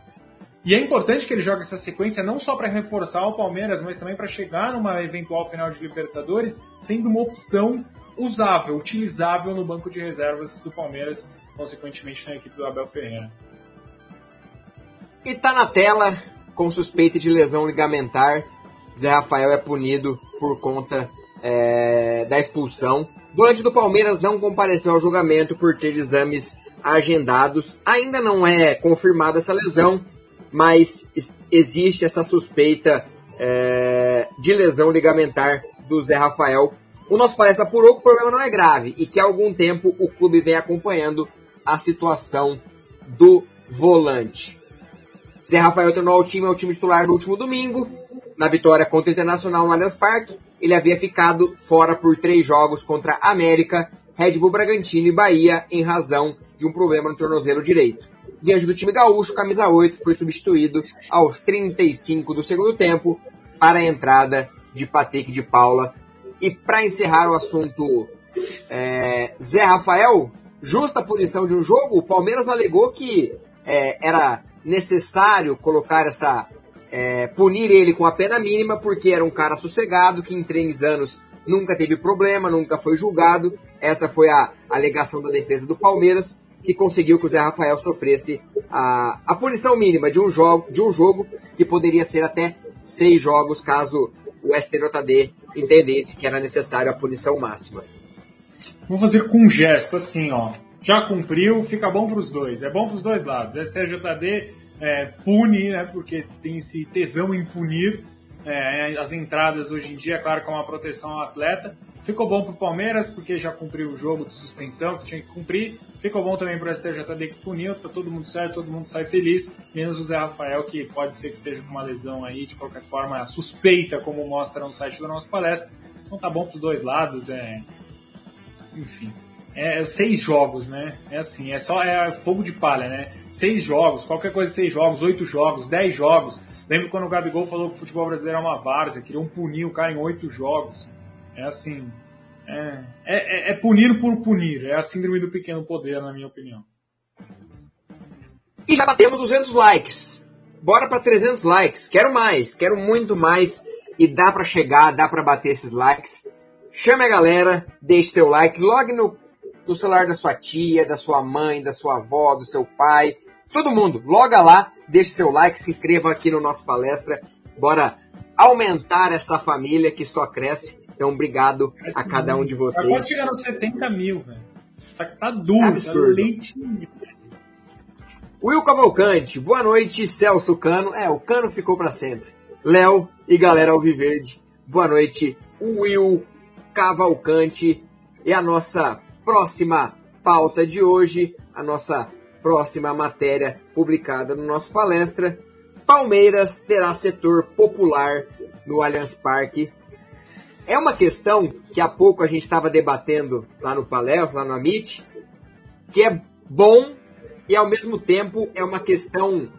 e é importante que ele jogue essa sequência não só para reforçar o Palmeiras, mas também para chegar numa eventual final de Libertadores sendo uma opção usável, utilizável no banco de reservas do Palmeiras, consequentemente na equipe do Abel Ferreira. E tá na tela, com suspeita de lesão ligamentar, Zé Rafael é punido por conta é, da expulsão. Volante do Palmeiras não compareceu ao julgamento por ter exames agendados. Ainda não é confirmada essa lesão, mas existe essa suspeita é, de lesão ligamentar do Zé Rafael o nosso palestra apurou que o problema não é grave e que há algum tempo o clube vem acompanhando a situação do volante. Zé Rafael tornou o time ao time titular no último domingo, na vitória contra o Internacional no Allianz Parque. Ele havia ficado fora por três jogos contra América, Red Bull Bragantino e Bahia em razão de um problema no tornozelo direito. Diante do time gaúcho, camisa 8 foi substituído aos 35 do segundo tempo para a entrada de Patrick de Paula e para encerrar o assunto, é, Zé Rafael, justa punição de um jogo, o Palmeiras alegou que é, era necessário colocar essa. É, punir ele com a pena mínima, porque era um cara sossegado, que em três anos nunca teve problema, nunca foi julgado. Essa foi a alegação da defesa do Palmeiras, que conseguiu que o Zé Rafael sofresse a, a punição mínima de um, jogo, de um jogo que poderia ser até seis jogos, caso o STJD entendesse que era necessário a punição máxima. Vou fazer com um gesto assim, ó. Já cumpriu, fica bom para os dois. É bom para os dois lados. O STJD é, pune, né, porque tem esse tesão em punir é, as entradas hoje em dia, é claro que é uma proteção ao atleta. Ficou bom para o Palmeiras, porque já cumpriu o jogo de suspensão que tinha que cumprir. Ficou bom também para o STJD que puniu, tá todo mundo certo, todo mundo sai feliz, menos o Zé Rafael, que pode ser que esteja com uma lesão aí, de qualquer forma, suspeita, como mostra no site da nossa palestra. Então tá bom para os dois lados, é. Enfim. É, é, seis jogos, né? É assim, é só é fogo de palha, né? Seis jogos, qualquer coisa, seis jogos, oito jogos, dez jogos. Lembro quando o Gabigol falou que o futebol brasileiro é uma várzea, queriam punir o cara em oito jogos. É assim. É, é, é, punir por punir. É a síndrome do pequeno poder, na minha opinião. E já batemos 200 likes. Bora para 300 likes. Quero mais, quero muito mais. E dá para chegar, dá para bater esses likes. Chame a galera, deixe seu like, logue no, no celular da sua tia, da sua mãe, da sua avó, do seu pai. Todo mundo, loga lá, deixe seu like, se inscreva aqui no nosso palestra. Bora aumentar essa família que só cresce então, obrigado a cada um de vocês. Agora chegaram 70 mil, velho. Tá, tá duro, tá Absurdo. tá lentinho. Will Cavalcante, boa noite, Celso Cano. É, o Cano ficou para sempre. Léo e galera Alviverde, boa noite, Will Cavalcante. E a nossa próxima pauta de hoje, a nossa próxima matéria publicada no nosso palestra. Palmeiras terá setor popular no Allianz Parque é uma questão que há pouco a gente estava debatendo lá no Palestra, lá no Amit, que é bom e ao mesmo tempo é uma questão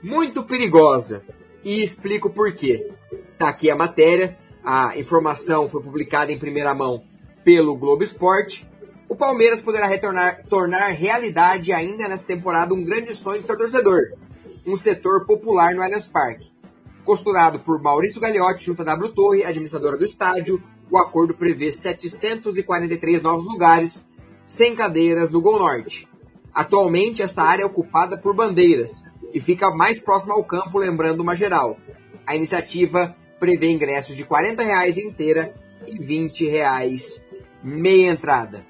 muito perigosa. E explico por quê. Tá aqui a matéria, a informação foi publicada em primeira mão pelo Globo Esporte. O Palmeiras poderá retornar, tornar realidade ainda nessa temporada um grande sonho de seu torcedor, um setor popular no Allianz Parque costurado por Maurício Gagliotti junto a W Torre, administradora do estádio. O acordo prevê 743 novos lugares, sem cadeiras no Gol Norte. Atualmente, esta área é ocupada por bandeiras e fica mais próxima ao campo, lembrando uma geral. A iniciativa prevê ingressos de 40 reais inteira e 20 reais meia entrada.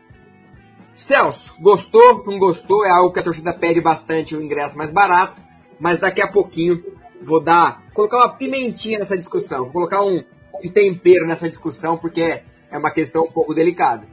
Celso, gostou? Não gostou? É algo que a torcida pede bastante o ingresso mais barato, mas daqui a pouquinho vou dar, colocar uma pimentinha nessa discussão, vou colocar um, um tempero nessa discussão, porque é, é uma questão um pouco delicada.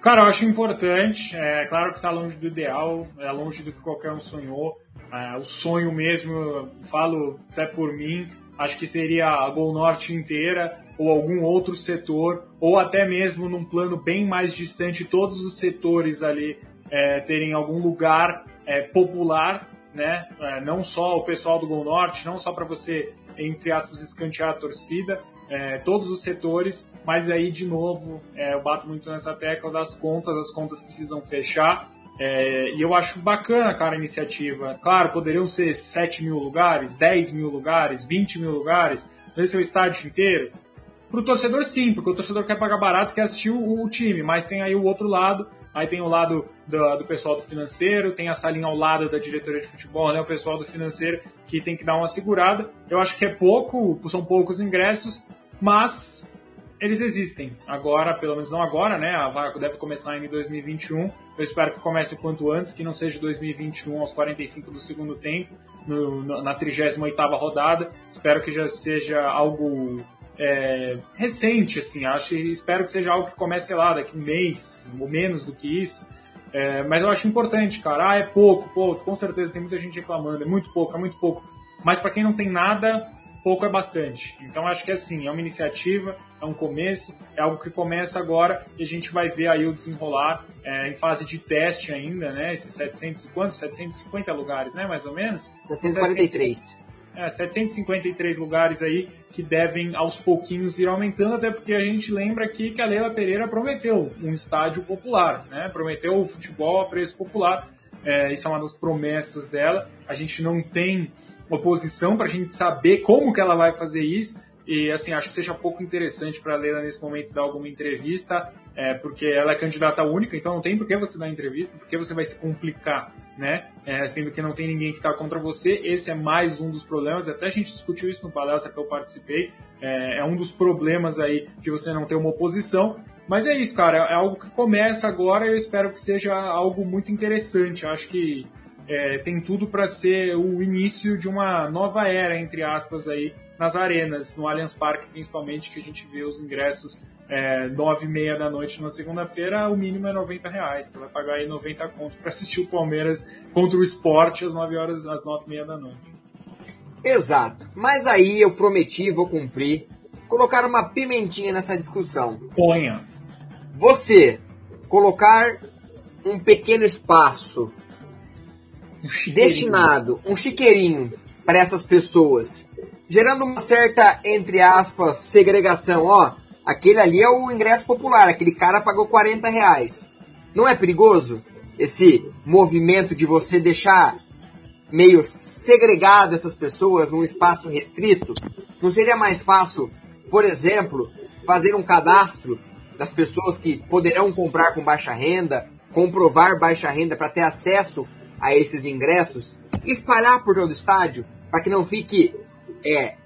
Cara, eu acho importante. É claro que está longe do ideal, é longe do que qualquer um sonhou. É, o sonho mesmo, falo até por mim, acho que seria a Gol Norte inteira ou algum outro setor, ou até mesmo num plano bem mais distante, todos os setores ali é, terem algum lugar é, popular, né? É, não só o pessoal do Gol Norte, não só para você, entre aspas, escantear a torcida, é, todos os setores, mas aí, de novo, é, eu bato muito nessa tecla das contas, as contas precisam fechar, é, e eu acho bacana, cara, a iniciativa. Claro, poderiam ser 7 mil lugares, 10 mil lugares, 20 mil lugares, nesse é o estádio inteiro. Para o torcedor, sim, porque o torcedor quer pagar barato, quer assistir o, o time, mas tem aí o outro lado, aí tem o lado do, do, pessoal do financeiro, tem a salinha ao lado da diretoria de futebol, né, o pessoal do financeiro que tem que dar uma segurada. Eu acho que é pouco, são poucos ingressos, mas eles existem. Agora, pelo menos não agora, né? A vaga deve começar em 2021. Eu espero que comece o quanto antes, que não seja 2021 aos 45 do segundo tempo, no, na 38ª rodada. Espero que já seja algo é, recente, assim. Acho, espero que seja algo que comece lá daqui um mês, ou menos do que isso. É, mas eu acho importante, cara. Ah, é pouco, pouco. Com certeza tem muita gente reclamando. É muito pouco, é muito pouco. Mas para quem não tem nada, pouco é bastante. Então acho que é assim, é uma iniciativa, é um começo, é algo que começa agora e a gente vai ver aí o desenrolar é, em fase de teste ainda, né? Esses 700 quantos? 750 lugares, né? Mais ou menos? 743. É, 753 lugares aí que devem aos pouquinhos ir aumentando, até porque a gente lembra aqui que a Leila Pereira prometeu um estádio popular, né? Prometeu o futebol a preço popular. É, isso é uma das promessas dela. A gente não tem oposição para a gente saber como que ela vai fazer isso. E assim, acho que seja pouco interessante para a Leila nesse momento dar alguma entrevista, é, porque ela é candidata única, então não tem por que você dar entrevista, porque você vai se complicar, né? É, sendo que não tem ninguém que está contra você. Esse é mais um dos problemas. Até a gente discutiu isso no palestra que eu participei. É, é um dos problemas aí de você não ter uma oposição. Mas é isso, cara. É algo que começa agora e eu espero que seja algo muito interessante. Acho que é, tem tudo para ser o início de uma nova era, entre aspas, aí nas arenas, no Allianz Parque principalmente, que a gente vê os ingressos é, nove e meia da noite na segunda-feira, o mínimo é 90 reais. Você vai pagar aí 90 conto para assistir o Palmeiras contra o esporte às 9 horas, às nove e meia da noite. Exato. Mas aí eu prometi, vou cumprir, colocar uma pimentinha nessa discussão. Ponha. Você colocar um pequeno espaço um destinado, um chiqueirinho para essas pessoas, gerando uma certa, entre aspas, segregação. Ó, aquele ali é o ingresso popular, aquele cara pagou 40 reais. Não é perigoso esse movimento de você deixar meio segregado essas pessoas num espaço restrito? Não seria mais fácil, por exemplo, fazer um cadastro das pessoas que poderão comprar com baixa renda, comprovar baixa renda para ter acesso a esses ingressos, espalhar por todo o estádio, para que não fique é,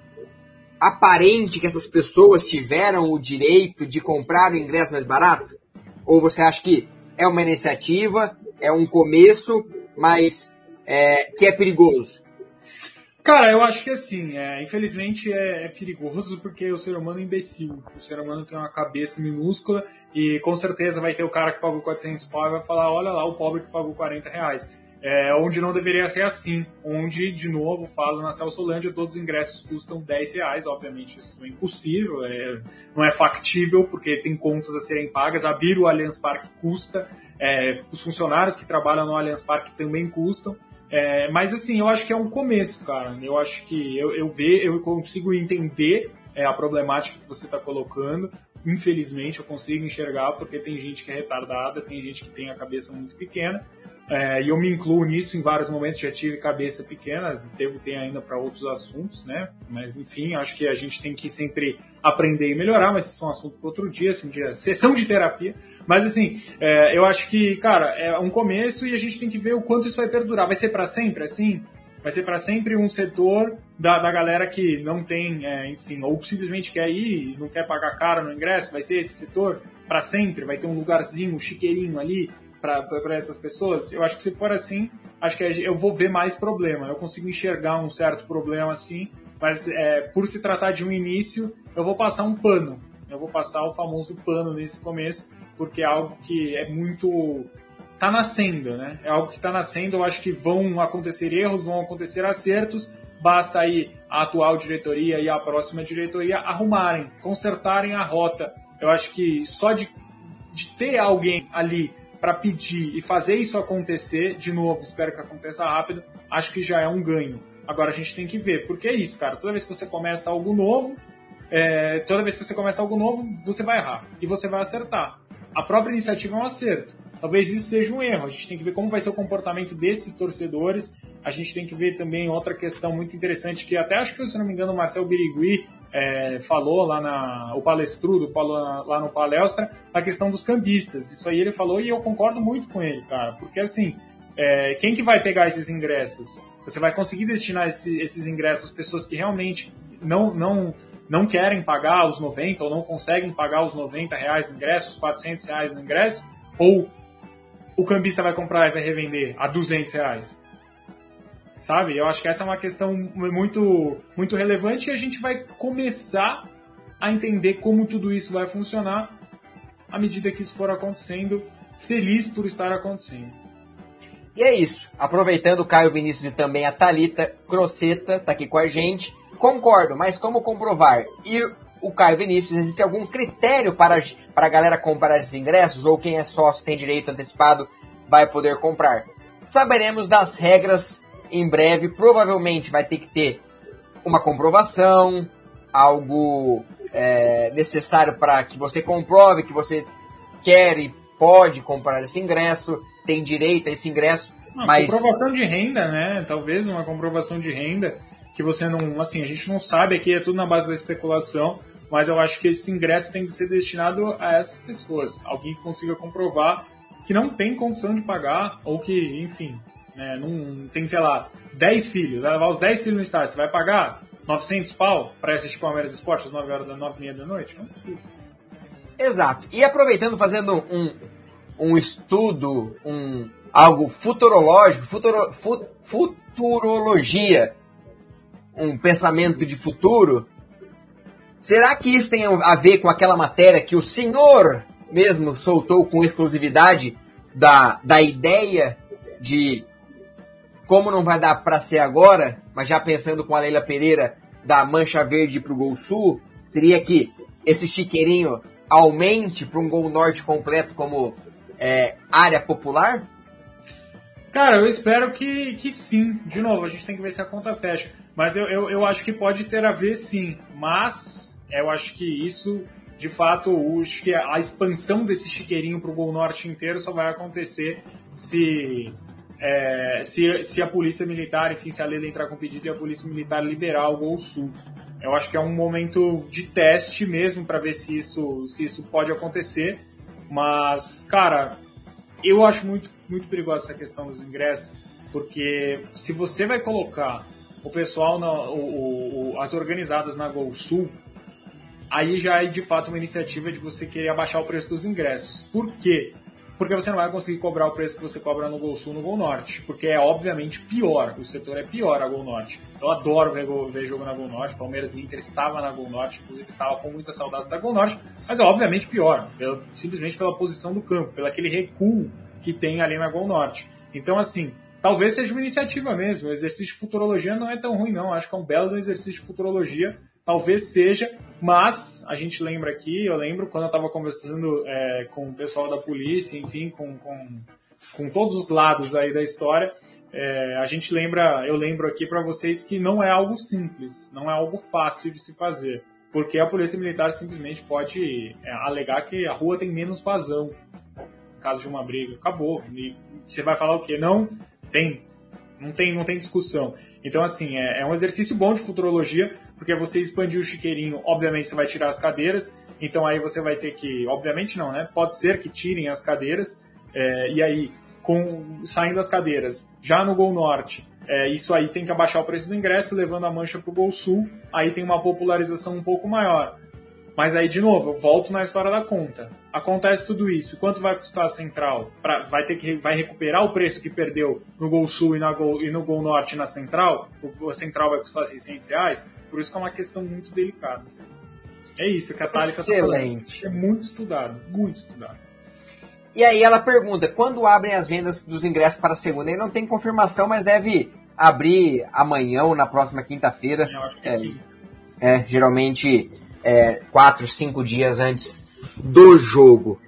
aparente que essas pessoas tiveram o direito de comprar o ingresso mais barato? Ou você acha que é uma iniciativa, é um começo, mas é, que é perigoso? Cara, eu acho que assim, é, infelizmente é, é, perigoso porque o ser humano é imbecil. O ser humano tem uma cabeça minúscula e com certeza vai ter o cara que pagou 400 pau e vai falar: olha lá, o pobre que pagou 40 reais é, onde não deveria ser assim, onde, de novo, falo na Celsolândia, todos os ingressos custam 10 reais, obviamente isso é impossível, é, não é factível, porque tem contas a serem pagas, abrir o Allianz Parque custa, é, os funcionários que trabalham no Allianz Parque também custam, é, mas assim, eu acho que é um começo, cara, eu acho que eu, eu, ve, eu consigo entender é, a problemática que você está colocando, infelizmente eu consigo enxergar, porque tem gente que é retardada, tem gente que tem a cabeça muito pequena, é, e eu me incluo nisso em vários momentos, já tive cabeça pequena, devo ter ainda para outros assuntos, né? Mas enfim, acho que a gente tem que sempre aprender e melhorar, mas isso é um assunto para outro dia, assim, um dia, sessão de terapia. Mas assim, é, eu acho que, cara, é um começo e a gente tem que ver o quanto isso vai perdurar. Vai ser para sempre assim? Vai ser para sempre um setor da, da galera que não tem, é, enfim, ou simplesmente quer ir não quer pagar caro no ingresso? Vai ser esse setor para sempre? Vai ter um lugarzinho, um chiqueirinho ali para essas pessoas, eu acho que se for assim, acho que eu vou ver mais problema. Eu consigo enxergar um certo problema assim, mas é, por se tratar de um início, eu vou passar um pano. Eu vou passar o famoso pano nesse começo, porque é algo que é muito tá nascendo, né? É algo que está nascendo. Eu acho que vão acontecer erros, vão acontecer acertos. Basta aí a atual diretoria e a próxima diretoria arrumarem, consertarem a rota. Eu acho que só de, de ter alguém ali para pedir e fazer isso acontecer, de novo, espero que aconteça rápido, acho que já é um ganho. Agora a gente tem que ver, porque é isso, cara. Toda vez que você começa algo novo, é, toda vez que você começa algo novo, você vai errar e você vai acertar. A própria iniciativa é um acerto. Talvez isso seja um erro. A gente tem que ver como vai ser o comportamento desses torcedores. A gente tem que ver também outra questão muito interessante que até acho que, se não me engano, o Marcel Birigui é, falou lá na. O palestrudo falou lá no palestra, a questão dos cambistas. Isso aí ele falou e eu concordo muito com ele, cara. Porque assim, é, quem que vai pegar esses ingressos? Você vai conseguir destinar esse, esses ingressos às pessoas que realmente não, não, não querem pagar os 90 ou não conseguem pagar os 90 reais no ingresso, os 400 reais no ingresso? Ou o cambista vai comprar e vai revender a 200 reais? Sabe? Eu acho que essa é uma questão muito, muito relevante e a gente vai começar a entender como tudo isso vai funcionar à medida que isso for acontecendo. Feliz por estar acontecendo. E é isso. Aproveitando o Caio Vinícius e também a Talita Croceta tá aqui com a gente. Concordo, mas como comprovar? E o Caio Vinícius, existe algum critério para, para a galera comprar esses ingressos? Ou quem é sócio tem direito antecipado vai poder comprar? Saberemos das regras em breve. Provavelmente vai ter que ter uma comprovação, algo é, necessário para que você comprove que você quer e pode comprar esse ingresso, tem direito a esse ingresso. Uma mas... comprovação de renda, né? Talvez uma comprovação de renda que você não. Assim, a gente não sabe aqui, é tudo na base da especulação, mas eu acho que esse ingresso tem que ser destinado a essas pessoas. Alguém que consiga comprovar que não tem condição de pagar, ou que, enfim, né, tem, sei lá, 10 filhos, vai levar os 10 filhos no estádio, você vai pagar 900 pau para assistir Palmeiras Esporte às 9 horas da 9 e meia da noite? É. Exato. E aproveitando, fazendo um, um estudo, um, algo futurológico, futuro, fu, futurologia, um pensamento de futuro, será que isso tem a ver com aquela matéria que o senhor mesmo soltou com exclusividade da, da ideia de como não vai dar para ser agora, mas já pensando com a Leila Pereira da Mancha Verde para o Gol Sul, seria que esse chiqueirinho aumente para um Gol Norte completo como é, área popular? Cara, eu espero que, que sim. De novo, a gente tem que ver se a conta fecha. Mas eu, eu, eu acho que pode ter a ver sim. Mas eu acho que isso, de fato, acho que a expansão desse chiqueirinho para o Gol Norte inteiro só vai acontecer se é, se, se a polícia militar, enfim, se a lei entrar com pedido e a polícia militar liberar o Gol Sul. Eu acho que é um momento de teste mesmo para ver se isso, se isso pode acontecer. Mas, cara, eu acho muito, muito perigosa essa questão dos ingressos, porque se você vai colocar o pessoal, na, o, o, as organizadas na Gol Sul, aí já é de fato uma iniciativa de você querer abaixar o preço dos ingressos. Por quê? Porque você não vai conseguir cobrar o preço que você cobra no Gol Sul no Gol Norte, porque é obviamente pior, o setor é pior a Gol Norte. Eu adoro ver, ver jogo na Gol Norte, Palmeiras e Inter estava na Gol Norte, inclusive estava com muita saudade da Gol Norte, mas é obviamente pior, simplesmente pela posição do campo, pelo aquele recuo que tem ali na Gol Norte. Então, assim, talvez seja uma iniciativa mesmo, o exercício de futurologia não é tão ruim não, acho que é um belo exercício de futurologia, talvez seja, mas a gente lembra aqui, eu lembro quando eu estava conversando é, com o pessoal da polícia, enfim, com, com, com todos os lados aí da história, é, a gente lembra, eu lembro aqui para vocês que não é algo simples, não é algo fácil de se fazer, porque a polícia militar simplesmente pode é, alegar que a rua tem menos vazão, no caso de uma briga, acabou. E você vai falar o quê? Não tem, não tem, não tem discussão. Então assim é, é um exercício bom de futurologia porque você expandir o chiqueirinho, obviamente você vai tirar as cadeiras, então aí você vai ter que, obviamente não, né? Pode ser que tirem as cadeiras, é, e aí, com saindo as cadeiras, já no Gol Norte, é, isso aí tem que abaixar o preço do ingresso, levando a mancha para o Gol Sul, aí tem uma popularização um pouco maior. Mas aí, de novo, eu volto na história da conta. Acontece tudo isso. Quanto vai custar a Central? Pra, vai ter que vai recuperar o preço que perdeu no Gol Sul e, na Gol, e no Gol Norte na Central? O, a Central vai custar 600 reais? Por isso que é uma questão muito delicada. É isso que a Thalita Excelente. Tá é muito estudado, muito estudado. E aí ela pergunta, quando abrem as vendas dos ingressos para a segunda? Aí não tem confirmação, mas deve abrir amanhã ou na próxima quinta-feira. É, é, é, geralmente é, quatro, cinco dias antes do jogo.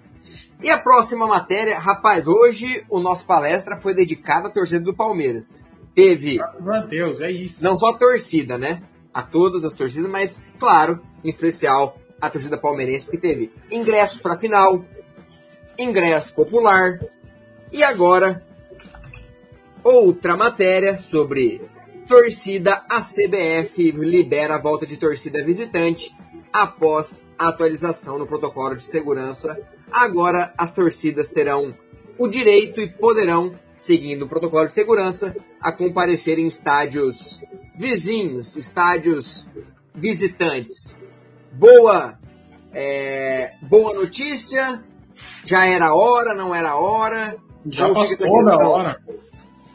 E a próxima matéria, rapaz, hoje o nosso palestra foi dedicado à torcida do Palmeiras. Teve. Meu Deus, é isso. Não só a torcida, né? A todas as torcidas, mas, claro, em especial a torcida palmeirense, porque teve ingressos para a final, ingresso popular e agora outra matéria sobre torcida. A CBF libera a volta de torcida visitante após a atualização no protocolo de segurança. Agora as torcidas terão o direito e poderão, seguindo o protocolo de segurança, a comparecer em estádios vizinhos, estádios visitantes. Boa, é, boa notícia. Já era hora, não era hora. Já passou da hora.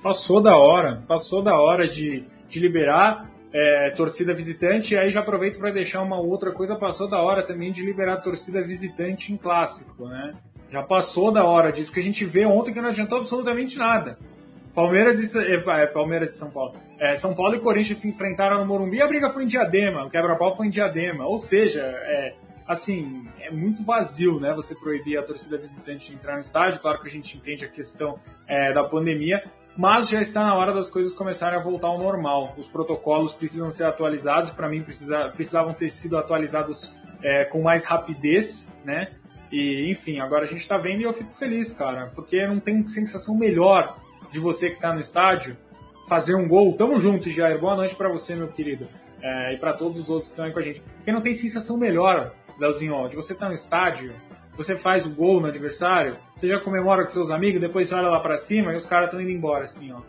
Passou da hora. Passou da hora de, de liberar é, torcida visitante, e aí já aproveito para deixar uma outra coisa, passou da hora também de liberar torcida visitante em clássico, né? Já passou da hora disso, porque a gente vê ontem que não adiantou absolutamente nada. Palmeiras e, é, é, Palmeiras e São Paulo. É, São Paulo e Corinthians se enfrentaram no Morumbi e a briga foi em Diadema, o quebra-pau foi em Diadema. Ou seja, é, assim, é muito vazio, né? Você proibir a torcida visitante de entrar no estádio. Claro que a gente entende a questão é, da pandemia, mas já está na hora das coisas começarem a voltar ao normal. Os protocolos precisam ser atualizados, para mim precisa, precisavam ter sido atualizados é, com mais rapidez, né? E enfim, agora a gente está vendo e eu fico feliz, cara, porque não tem sensação melhor de você que está no estádio fazer um gol. Tamo junto, Jair. Boa noite para você, meu querido, é, e para todos os outros que estão aí com a gente. Porque não tem sensação melhor, Leozinho, de você estar tá no estádio você faz o gol no adversário, você já comemora com seus amigos, depois você olha lá para cima e os caras estão indo embora, assim, ó.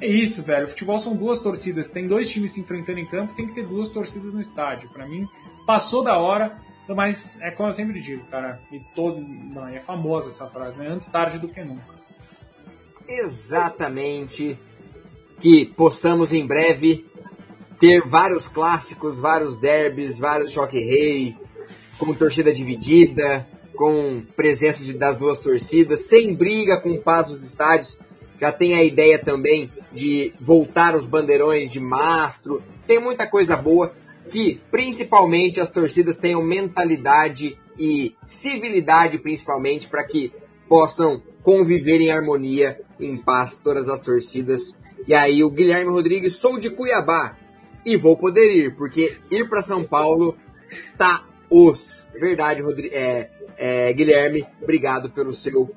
É isso, velho. O futebol são duas torcidas. Tem dois times se enfrentando em campo, tem que ter duas torcidas no estádio. Para mim, passou da hora, mas é como eu sempre digo, cara. E todo. Não, é famosa essa frase, né? Antes tarde do que nunca. Exatamente. Que possamos em breve ter vários clássicos, vários derbys, vários choque-rei, com torcida dividida, com presença de, das duas torcidas, sem briga com paz nos estádios. Já tem a ideia também de voltar os bandeirões de mastro. Tem muita coisa boa que, principalmente, as torcidas tenham mentalidade e civilidade, principalmente, para que possam conviver em harmonia, em paz, todas as torcidas. E aí, o Guilherme Rodrigues, sou de Cuiabá e vou poder ir, porque ir para São Paulo tá os. Verdade, Rodri é, é, Guilherme, obrigado pelo seu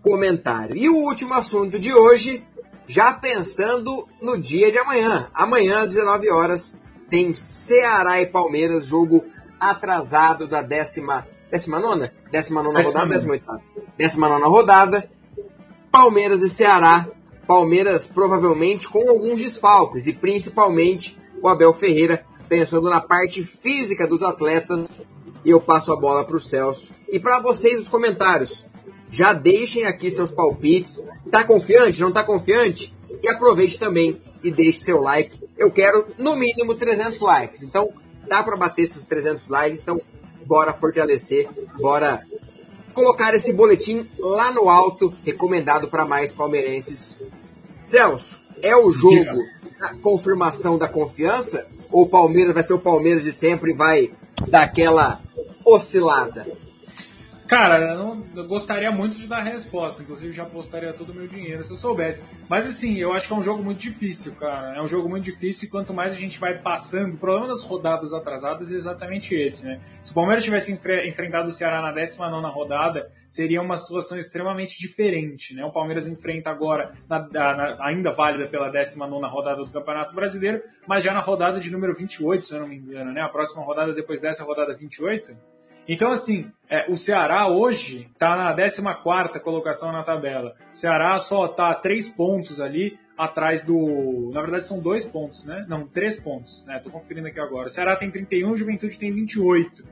comentário. E o último assunto de hoje, já pensando no dia de amanhã. Amanhã, às 19 horas, tem Ceará e Palmeiras, jogo atrasado da décima. Décima nona? Décima nona rodada, décima oitava. Décima nona rodada. Palmeiras e Ceará. Palmeiras provavelmente com alguns desfalques e principalmente o Abel Ferreira pensando na parte física dos atletas e eu passo a bola para o Celso. E para vocês os comentários, já deixem aqui seus palpites. Tá confiante? Não tá confiante? E aproveite também e deixe seu like. Eu quero no mínimo 300 likes. Então dá para bater esses 300 likes. Então bora fortalecer, bora colocar esse boletim lá no alto, recomendado para mais palmeirenses. Celso, é o jogo a confirmação da confiança? Ou o Palmeiras vai ser o Palmeiras de sempre e vai dar aquela oscilada? Cara, eu, não, eu, gostaria muito de dar a resposta. Inclusive, já apostaria todo o meu dinheiro se eu soubesse. Mas, assim, eu acho que é um jogo muito difícil, cara. É um jogo muito difícil e quanto mais a gente vai passando. O problema das rodadas atrasadas é exatamente esse, né? Se o Palmeiras tivesse enfre enfrentado o Ceará na 19 rodada, seria uma situação extremamente diferente, né? O Palmeiras enfrenta agora, na, na, ainda válida pela 19 rodada do Campeonato Brasileiro, mas já na rodada de número 28, se eu não me engano, né? A próxima rodada depois dessa rodada 28 então, assim, é, o Ceará hoje está na 14 colocação na tabela. O Ceará só está três pontos ali atrás do. Na verdade, são dois pontos, né? Não, três pontos, né? Conferindo aqui agora. O Ceará tem 31, o Juventude tem 28.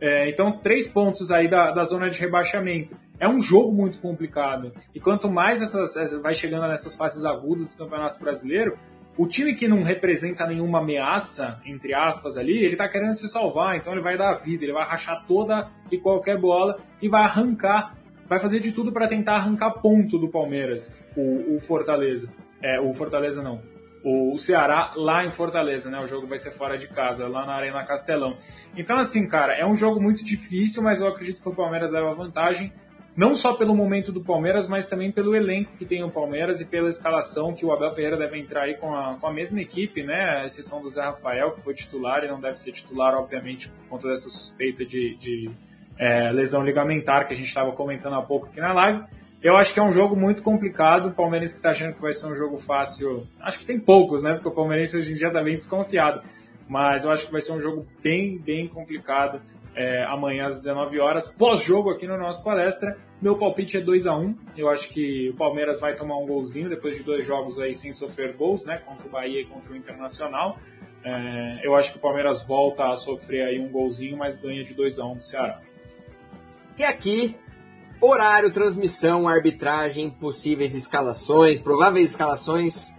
É, então, três pontos aí da, da zona de rebaixamento. É um jogo muito complicado. E quanto mais essas, vai chegando nessas fases agudas do Campeonato Brasileiro, o time que não representa nenhuma ameaça, entre aspas, ali, ele tá querendo se salvar, então ele vai dar a vida, ele vai rachar toda e qualquer bola e vai arrancar vai fazer de tudo para tentar arrancar ponto do Palmeiras, o, o Fortaleza. É, o Fortaleza não. O, o Ceará lá em Fortaleza, né? O jogo vai ser fora de casa, lá na Arena Castelão. Então, assim, cara, é um jogo muito difícil, mas eu acredito que o Palmeiras leva vantagem não só pelo momento do Palmeiras, mas também pelo elenco que tem o Palmeiras e pela escalação que o Abel Ferreira deve entrar aí com a, com a mesma equipe, né? A exceção do Zé Rafael, que foi titular e não deve ser titular, obviamente, por conta dessa suspeita de, de é, lesão ligamentar que a gente estava comentando há pouco aqui na live. Eu acho que é um jogo muito complicado. O Palmeiras que está achando que vai ser um jogo fácil, acho que tem poucos, né? Porque o Palmeirense hoje em dia está bem desconfiado. Mas eu acho que vai ser um jogo bem, bem complicado é, amanhã às 19 horas, pós-jogo aqui no nosso palestra. Meu palpite é 2 a 1 Eu acho que o Palmeiras vai tomar um golzinho depois de dois jogos aí sem sofrer gols, né? Contra o Bahia e contra o Internacional. É, eu acho que o Palmeiras volta a sofrer aí um golzinho, mas ganha de 2 a 1 do Ceará. E aqui, horário, transmissão, arbitragem, possíveis escalações, prováveis escalações.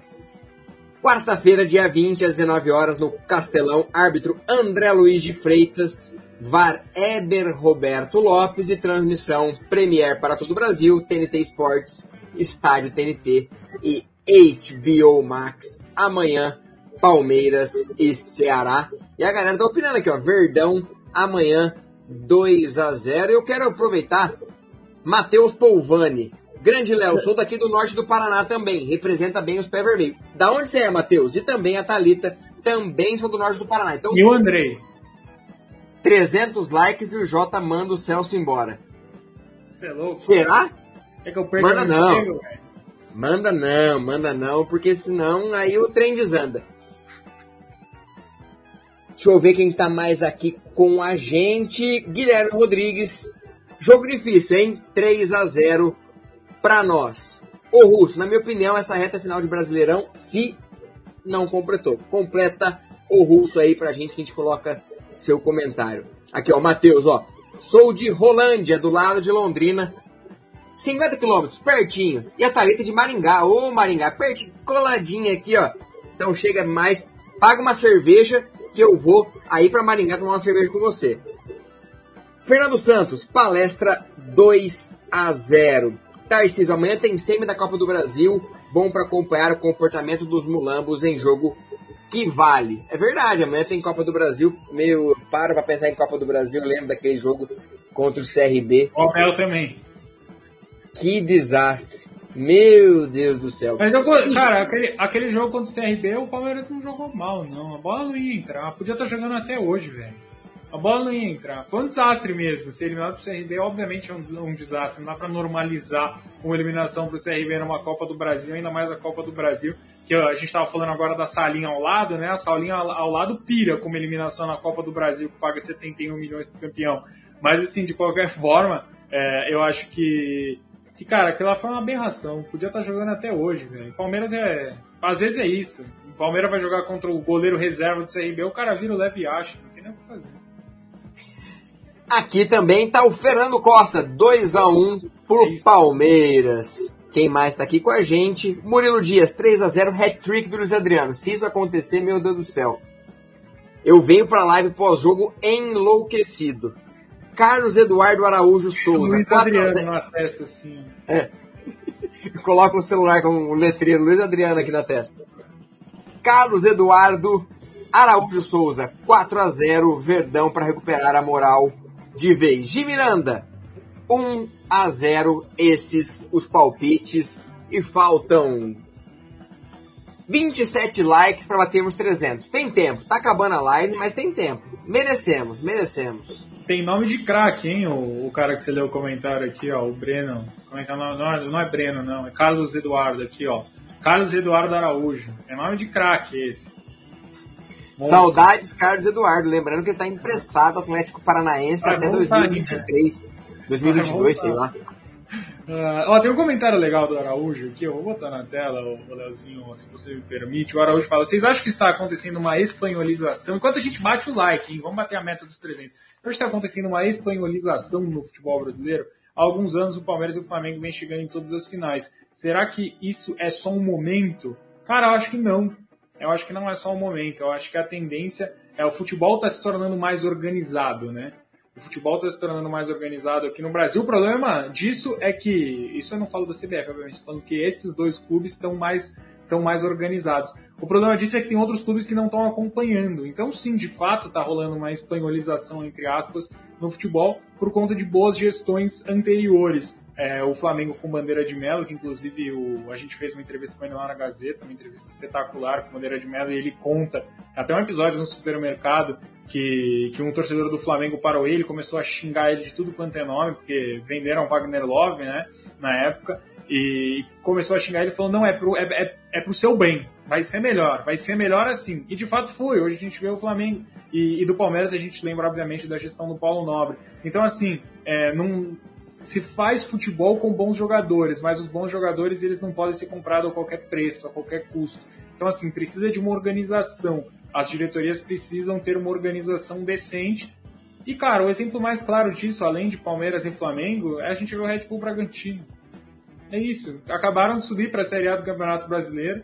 Quarta-feira, dia 20, às 19 horas, no Castelão, árbitro André Luiz de Freitas, VAR Eber Roberto Lopes e transmissão Premier para todo o Brasil, TNT Sports, Estádio TNT e HBO Max. Amanhã, Palmeiras e Ceará. E a galera tá opinando aqui, ó. Verdão, amanhã, 2 a 0 Eu quero aproveitar. Matheus Polvani. Grande Léo, sou daqui do norte do Paraná também. Representa bem os pé vermelhos. Da onde você é, Matheus? E também a Talita também sou do norte do Paraná. Então, e o Andrei? 300 likes e o Jota manda o Celso embora. Você é louco? Será? É que eu perco manda não. Emprego, manda não, manda não, porque senão aí o trem desanda. Deixa eu ver quem tá mais aqui com a gente. Guilherme Rodrigues. Jogo difícil, hein? 3 a 0 para nós. Ô Russo, na minha opinião, essa reta final de Brasileirão, se não completou. Completa o Russo aí pra gente que a gente coloca seu comentário. Aqui, ó, Matheus, ó. Sou de Rolândia, do lado de Londrina. 50 quilômetros, pertinho. E a Thalita de Maringá. Ô, Maringá, pertinho, coladinha aqui, ó. Então chega mais, paga uma cerveja que eu vou aí para Maringá tomar uma cerveja com você. Fernando Santos, palestra 2 a 0. Tarcísio, amanhã tem semi da Copa do Brasil. Bom para acompanhar o comportamento dos mulambos em jogo que vale. É verdade, amanhã tem Copa do Brasil. Meio paro pra pensar em Copa do Brasil, lembro daquele jogo contra o CRB. O Mel também. Que desastre. Meu Deus do céu. Mas eu, cara, aquele, aquele jogo contra o CRB, o Palmeiras não jogou mal, não. A bola não ia entrar. Podia estar jogando até hoje, velho. A bola não ia entrar. Foi um desastre mesmo. Ser eliminado pro CRB, obviamente, é um, um desastre. Não dá pra normalizar uma eliminação pro CRB numa Copa do Brasil, ainda mais a Copa do Brasil que a gente estava falando agora da salinha ao lado, né? A salinha ao lado pira como eliminação na Copa do Brasil, que paga 71 milhões pro campeão. Mas, assim, de qualquer forma, é, eu acho que, que, cara, aquilo lá foi uma aberração. Podia estar tá jogando até hoje, velho. Palmeiras é. Às vezes é isso. O Palmeiras vai jogar contra o goleiro reserva do CRB, o cara vira o leve acha. Não tem nem o que fazer. Aqui também tá o Fernando Costa, 2 a 1 pro é Palmeiras. Quem mais está aqui com a gente? Murilo Dias, 3 a 0 hat-trick do Luiz Adriano. Se isso acontecer, meu Deus do céu. Eu venho para a live pós-jogo enlouquecido. Carlos Eduardo Araújo Souza. Luiz Adriano na testa, assim. É. Coloca o celular com o letreiro Luiz Adriano aqui na testa. Carlos Eduardo Araújo Souza, 4 a 0 Verdão para recuperar a moral de vez. De Miranda, 1 a 0 esses os palpites e faltam 27 likes para batermos 300. Tem tempo, tá acabando a live, mas tem tempo. Merecemos, merecemos. Tem nome de craque, hein? O, o, cara que você leu o comentário aqui, ó, o Breno. Como é que é Não é, não é Breno, não. É Carlos Eduardo aqui, ó. Carlos Eduardo Araújo. É nome de craque esse. Saudades, Carlos Eduardo. Lembrando que ele está emprestado ao Atlético Paranaense até 2023. 2022, sei lá. Uh, ó, tem um comentário legal do Araújo aqui, eu vou botar na tela, o Leozinho, se você me permite. O Araújo fala: vocês acham que está acontecendo uma espanholização? Enquanto a gente bate o like, hein? Vamos bater a meta dos 300. Hoje está acontecendo uma espanholização no futebol brasileiro. Há alguns anos o Palmeiras e o Flamengo vêm chegando em todas as finais. Será que isso é só um momento? Cara, eu acho que não. Eu acho que não é só um momento. Eu acho que a tendência é o futebol está se tornando mais organizado, né? O futebol está se tornando mais organizado aqui no Brasil. O problema disso é que, isso eu não falo da CBF, obviamente, falando que esses dois clubes estão mais, estão mais organizados. O problema disso é que tem outros clubes que não estão acompanhando. Então, sim, de fato, está rolando uma espanholização, entre aspas, no futebol por conta de boas gestões anteriores. É, o Flamengo com Bandeira de Melo, que inclusive o, a gente fez uma entrevista com ele lá na Gazeta, uma entrevista espetacular com Bandeira de Melo, e ele conta, até um episódio no supermercado, que, que um torcedor do Flamengo parou ele, começou a xingar ele de tudo quanto é nome, porque venderam Wagner Love, né, na época, e começou a xingar ele falando, não, é pro, é, é, é pro seu bem, vai ser melhor, vai ser melhor assim. E de fato foi, hoje a gente vê o Flamengo e, e do Palmeiras a gente lembra, obviamente, da gestão do Paulo Nobre. Então, assim, é, não, se faz futebol com bons jogadores, mas os bons jogadores eles não podem ser comprados a qualquer preço, a qualquer custo. Então, assim, precisa de uma organização. As diretorias precisam ter uma organização decente. E, cara, o exemplo mais claro disso, além de Palmeiras e Flamengo, é a gente ver o Red Bull Bragantino. É isso. Acabaram de subir para a Série A do Campeonato Brasileiro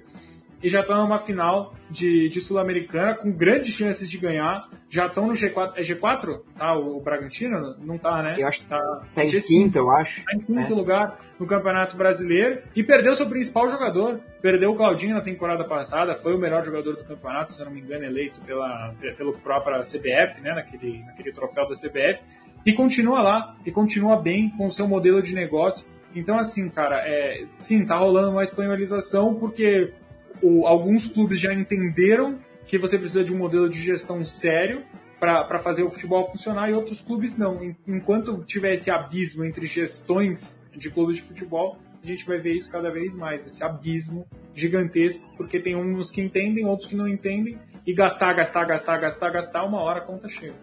e já estão numa final de, de Sul-Americana com grandes chances de ganhar. Já estão no G4. É G4? Tá, o, Bragantino? Não tá, né? Eu acho que tá, tá em G5, quinto, eu acho. Tá em quinto é. lugar no Campeonato Brasileiro e perdeu seu principal jogador. Perdeu o Claudinho na temporada passada, foi o melhor jogador do campeonato, se eu não me engano, eleito pela, pelo próprio CBF, né? Naquele, naquele troféu da CBF. E continua lá, e continua bem com o seu modelo de negócio. Então, assim, cara, é, sim, tá rolando uma espanholização porque o, alguns clubes já entenderam que você precisa de um modelo de gestão sério para fazer o futebol funcionar e outros clubes não. Enquanto tiver esse abismo entre gestões de clubes de futebol, a gente vai ver isso cada vez mais, esse abismo gigantesco, porque tem uns que entendem, outros que não entendem, e gastar, gastar, gastar, gastar, gastar, uma hora a conta chega.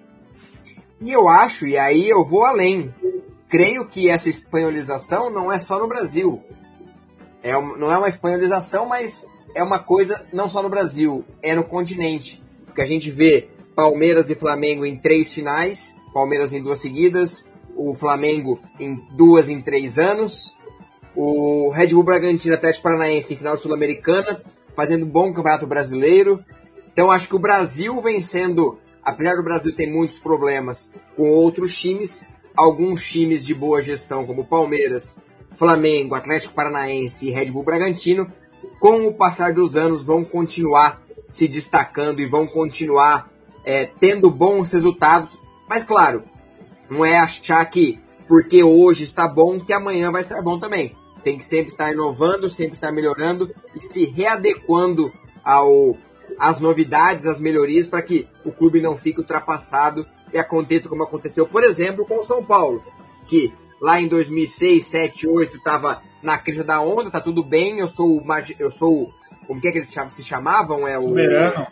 E eu acho, e aí eu vou além, creio que essa espanholização não é só no Brasil. É, não é uma espanholização, mas é uma coisa não só no Brasil, é no continente. Porque a gente vê Palmeiras e Flamengo em três finais, Palmeiras em duas seguidas, o Flamengo em duas em três anos, o Red Bull Bragantino Atlético Paranaense em final sul-americana, fazendo um bom campeonato brasileiro. Então acho que o Brasil vem sendo, apesar do Brasil ter muitos problemas com outros times, alguns times de boa gestão como Palmeiras, Flamengo, Atlético Paranaense e Red Bull Bragantino com o passar dos anos, vão continuar se destacando e vão continuar é, tendo bons resultados. Mas, claro, não é achar que porque hoje está bom que amanhã vai estar bom também. Tem que sempre estar inovando, sempre estar melhorando e se readequando ao, às novidades, às melhorias, para que o clube não fique ultrapassado e aconteça como aconteceu, por exemplo, com o São Paulo, que lá em 2006, 7, 8 estava na crise da onda, tá tudo bem, eu sou eu sou como que é que eles se chamavam? É o soberano.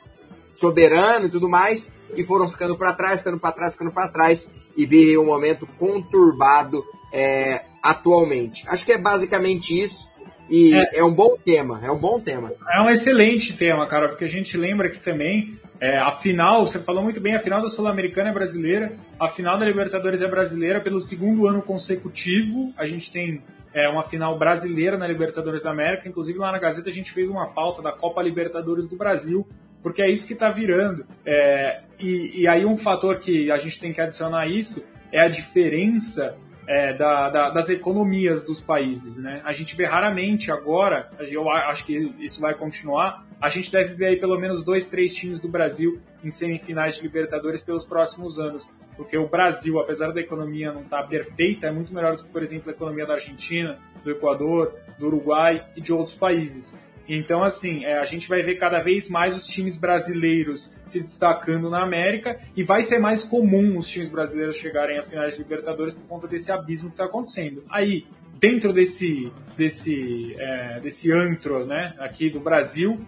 Soberano e tudo mais, e foram ficando para trás, ficando para trás, ficando para trás e vivem um momento conturbado é, atualmente. Acho que é basicamente isso. E é. é. um bom tema, é um bom tema. É um excelente tema, cara, porque a gente lembra que também é, a final, você falou muito bem, a final da Sul-Americana é brasileira, a final da Libertadores é brasileira pelo segundo ano consecutivo. A gente tem é, uma final brasileira na Libertadores da América. Inclusive lá na Gazeta a gente fez uma pauta da Copa Libertadores do Brasil, porque é isso que está virando. É, e, e, aí um fator que a gente tem que adicionar isso é a diferença é, da, da, das economias dos países. Né? A gente vê raramente agora, eu acho que isso vai continuar, a gente deve ver aí pelo menos dois, três times do Brasil em semifinais de Libertadores pelos próximos anos. Porque o Brasil, apesar da economia não estar tá perfeita, é muito melhor do que, por exemplo, a economia da Argentina, do Equador, do Uruguai e de outros países. Então, assim, é, a gente vai ver cada vez mais os times brasileiros se destacando na América e vai ser mais comum os times brasileiros chegarem a finais de Libertadores por conta desse abismo que está acontecendo. Aí, dentro desse, desse, é, desse antro né, aqui do Brasil,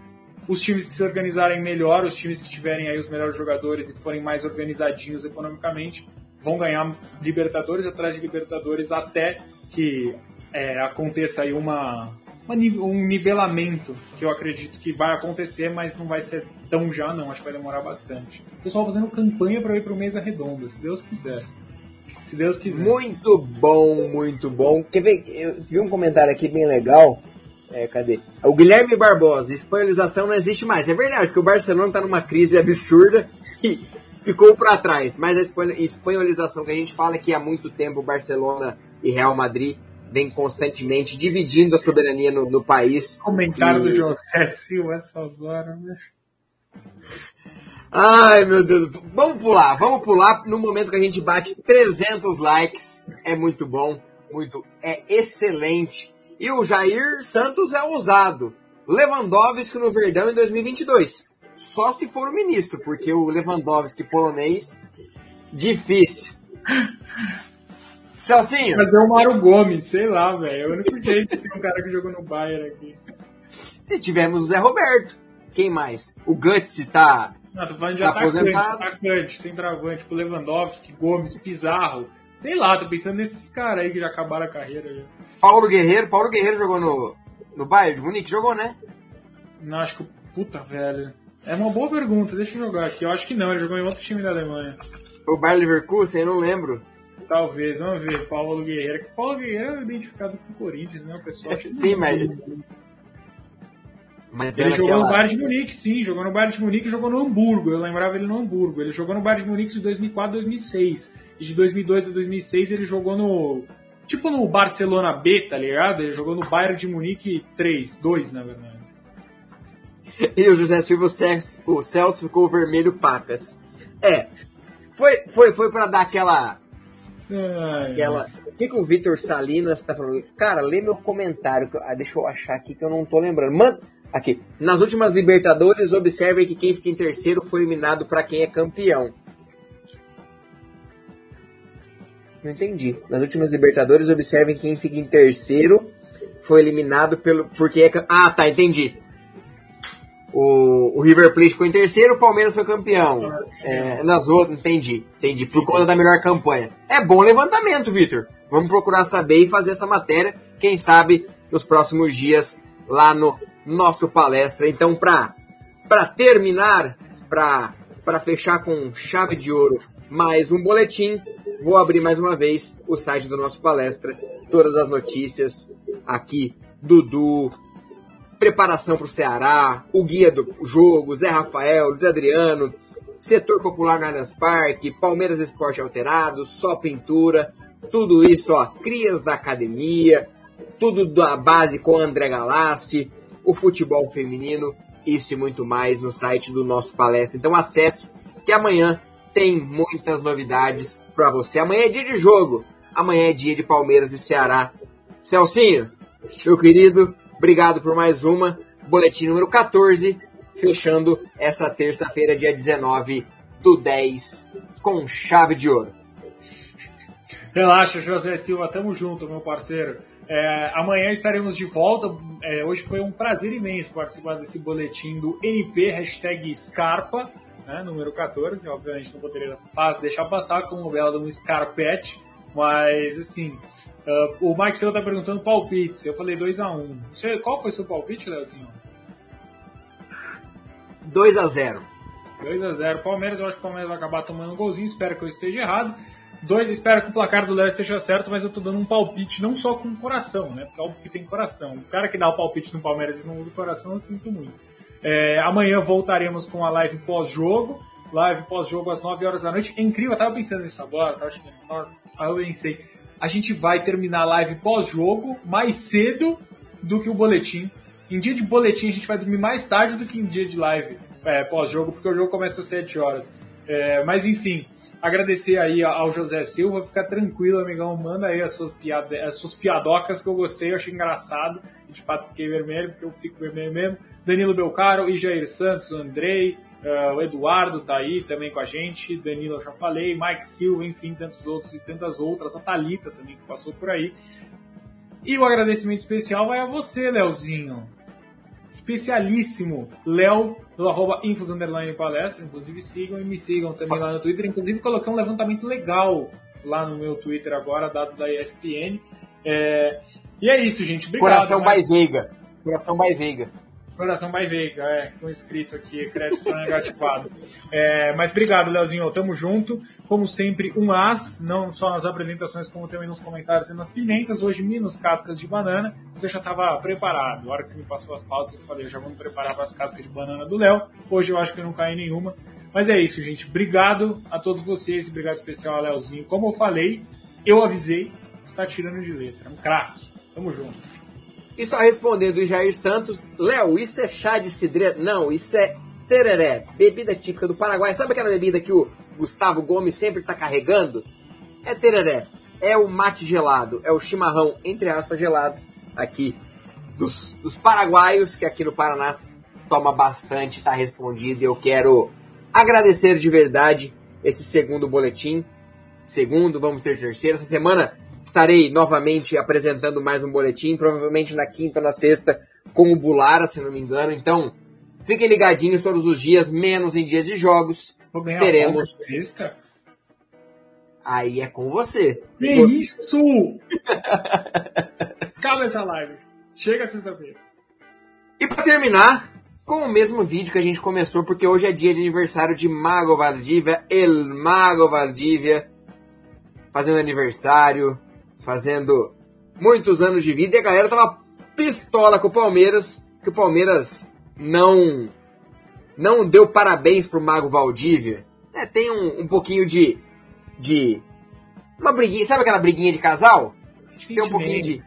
os times que se organizarem melhor, os times que tiverem aí os melhores jogadores e forem mais organizadinhos economicamente, vão ganhar Libertadores atrás de Libertadores até que é, aconteça aí uma, uma, um nivelamento que eu acredito que vai acontecer, mas não vai ser tão já não, acho que vai demorar bastante. Pessoal fazendo campanha para ir para o Mesa Redonda, se Deus quiser. Se Deus quiser. Muito bom, muito bom. Quer ver? Eu vi um comentário aqui bem legal é, cadê? O Guilherme Barbosa, espanholização não existe mais. É verdade, porque o Barcelona tá numa crise absurda e ficou para trás. Mas a espanholização que a gente fala é que há muito tempo Barcelona e Real Madrid vem constantemente dividindo a soberania no, no país. Comentário e... do José Silva essas horas, né? Ai, meu Deus. Vamos pular, vamos pular no momento que a gente bate 300 likes. É muito bom, muito, é excelente. E o Jair Santos é ousado. Lewandowski no Verdão em 2022. Só se for o ministro, porque o Lewandowski polonês, difícil. Celcinho. Mas é o Mário Gomes, sei lá, velho. É o único jeito que tem um cara que jogou no Bayern aqui. E tivemos o Zé Roberto. Quem mais? O Guts tá. Não, tô falando de tá atacante, aposentado. atacante, centroavante, tipo Lewandowski, Gomes, Pizarro. Sei lá, tô pensando nesses caras aí que já acabaram a carreira. Já. Paulo Guerreiro. Paulo Guerreiro jogou no, no Bayern de Munique? Jogou, né? Não, acho que. Puta, velho. É uma boa pergunta, deixa eu jogar aqui. Eu acho que não, ele jogou em outro time da Alemanha. O Bayern Leverkusen, eu não lembro. Talvez, vamos ver. Paulo Guerreiro. Paulo Guerreiro é identificado com o Corinthians, né? O pessoal Sim, mas. mas ele jogou no Bayern de Munique, sim. Jogou no Bayern de Munique e jogou no Hamburgo. Eu lembrava ele no Hamburgo. Ele jogou no Bayern de Munique de 2004 a 2006. E de 2002 a 2006 ele jogou no. Tipo no Barcelona B, tá ligado? Ele jogou no Bayern de Munique 3, 2, na verdade. E o José Silva, o Celso, ficou vermelho pacas. É, foi, foi, foi para dar aquela Ai, aquela. O que, que o Vitor Salinas tá falando? Cara, lê meu comentário. Que... Ah, deixa eu achar aqui que eu não tô lembrando. Manda. Aqui. Nas últimas Libertadores, observem que quem fica em terceiro foi eliminado para quem é campeão. Não entendi. Nas últimas Libertadores, observem que quem fica em terceiro foi eliminado pelo. Porque é. Ah, tá, entendi. O, o River Plate ficou em terceiro, o Palmeiras foi campeão. É, nas outras, entendi, entendi. Por conta da melhor campanha. É bom levantamento, Vitor. Vamos procurar saber e fazer essa matéria. Quem sabe nos próximos dias lá no nosso palestra. Então, para para terminar, para fechar com chave de ouro, mais um boletim, vou abrir mais uma vez o site do nosso palestra. Todas as notícias aqui, Dudu, preparação para o Ceará, o guia do jogo, Zé Rafael, Zé Adriano, setor popular no Allianz Parque, Palmeiras Esporte Alterado, só pintura, tudo isso, ó, crias da academia, tudo da base com André Galassi, o futebol feminino, isso e muito mais no site do nosso palestra. Então acesse que amanhã tem muitas novidades para você. Amanhã é dia de jogo, amanhã é dia de Palmeiras e Ceará. Celcinho, meu querido, Obrigado por mais uma. Boletim número 14, fechando essa terça-feira, dia 19 do 10, com chave de ouro. Relaxa, José Silva, tamo junto, meu parceiro. É, amanhã estaremos de volta. É, hoje foi um prazer imenso participar desse boletim do NP, hashtag Scarpa, né, número 14. Obviamente não poderia deixar passar como bela de um Scarpete, mas assim, Uh, o Mike Silva tá perguntando palpites. Eu falei 2x1. Um. Qual foi seu palpite, Leozinho? 2x0. 2x0. Palmeiras, eu acho que o Palmeiras vai acabar tomando um golzinho. Espero que eu esteja errado. Dois, espero que o placar do Léo esteja certo, mas eu tô dando um palpite não só com o coração, né? Porque é óbvio que tem coração. O cara que dá o palpite no Palmeiras e não usa o coração, eu sinto muito. É, amanhã voltaremos com a live pós-jogo. Live pós-jogo às 9 horas da noite. É incrível, eu tava pensando nisso agora, tava achando. Eu pensei a gente vai terminar a live pós-jogo mais cedo do que o boletim. Em dia de boletim a gente vai dormir mais tarde do que em dia de live é, pós-jogo, porque o jogo começa às 7 horas. É, mas enfim, agradecer aí ao José Silva, fica tranquilo, amigão, manda aí as suas, piada, as suas piadocas que eu gostei, eu achei engraçado, de fato fiquei vermelho, porque eu fico vermelho mesmo. Danilo Belcaro, Jair Santos, Andrei, Uh, o Eduardo tá aí também com a gente, Danilo eu já falei, Mike Silva, enfim, tantos outros e tantas outras, a Thalita também que passou por aí. E o agradecimento especial vai a você, Leozinho. Especialíssimo, Léo, do arroba Infos Palestra, inclusive sigam e me sigam também lá no Twitter. Inclusive coloquei um levantamento legal lá no meu Twitter agora, dados da ESPN. É... E é isso, gente. Obrigado. Coração mas... by Veiga. Coração by Coração by Veiga, é, com escrito aqui, crédito negativado. É, mas obrigado, Leozinho, tamo junto. Como sempre, um as, não só nas apresentações, como também nos comentários e nas pimentas. Hoje, menos cascas de banana. Você já estava preparado. A hora que você me passou as pautas, eu falei, eu já me preparar para as cascas de banana do Léo. Hoje eu acho que eu não caí nenhuma. Mas é isso, gente. Obrigado a todos vocês, obrigado especial a Leozinho. Como eu falei, eu avisei, está tirando de letra. É um craque. Tamo junto. E só respondendo o Jair Santos, Léo, isso é chá de cidreira? Não, isso é tereré, bebida típica do Paraguai. Sabe aquela bebida que o Gustavo Gomes sempre está carregando? É tereré. É o mate gelado, é o chimarrão, entre aspas, gelado, aqui dos, dos paraguaios, que aqui no Paraná toma bastante, tá respondido. Eu quero agradecer de verdade esse segundo boletim. Segundo, vamos ter terceiro. Essa semana estarei novamente apresentando mais um boletim, provavelmente na quinta ou na sexta, com o Bulara, se não me engano. Então, fiquem ligadinhos todos os dias, menos em dias de jogos. Teremos. Sexta? Aí é com você. Que você... isso? Calma essa live. Chega sexta-feira. E para terminar, com o mesmo vídeo que a gente começou, porque hoje é dia de aniversário de Mago Valdívia, El Mago Valdívia, fazendo aniversário, fazendo muitos anos de vida, e a galera tava pistola com o Palmeiras, que o Palmeiras não não deu parabéns pro Mago Valdívia. É, tem um, um pouquinho de, de. Uma briguinha, sabe aquela briguinha de casal? Tem um pouquinho de.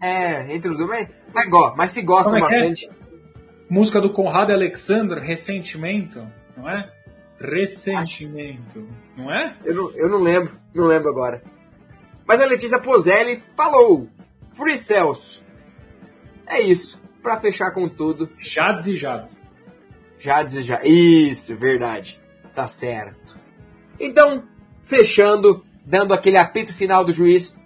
É, entre os dois, mas, mas, mas se gostam é, é bastante. É? Música do Conrado Alexandre, Ressentimento, não é? Ressentimento, não é? Eu não, eu não lembro, não lembro agora. Mas a Letícia Pozelli falou: Free Celso. É isso, para fechar com tudo. Jades e Jades. Jades e Jades. Isso, verdade. Tá certo. Então, fechando, dando aquele apito final do juiz,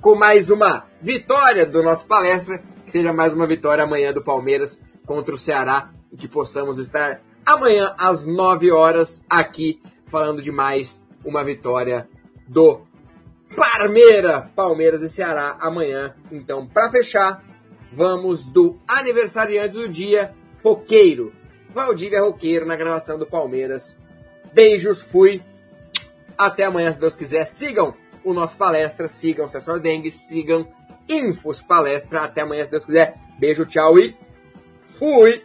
com mais uma vitória do nosso palestra que seja mais uma vitória amanhã do Palmeiras contra o Ceará e que possamos estar amanhã às 9 horas aqui falando de mais uma vitória do Parmeira, Palmeiras e Ceará amanhã. Então, para fechar, vamos do aniversariante do dia, Roqueiro. Valdívia Roqueiro na gravação do Palmeiras. Beijos, fui. Até amanhã, se Deus quiser. Sigam o nosso palestra, sigam o Cessor Dengue, sigam Infos Palestra. Até amanhã, se Deus quiser. Beijo, tchau e fui!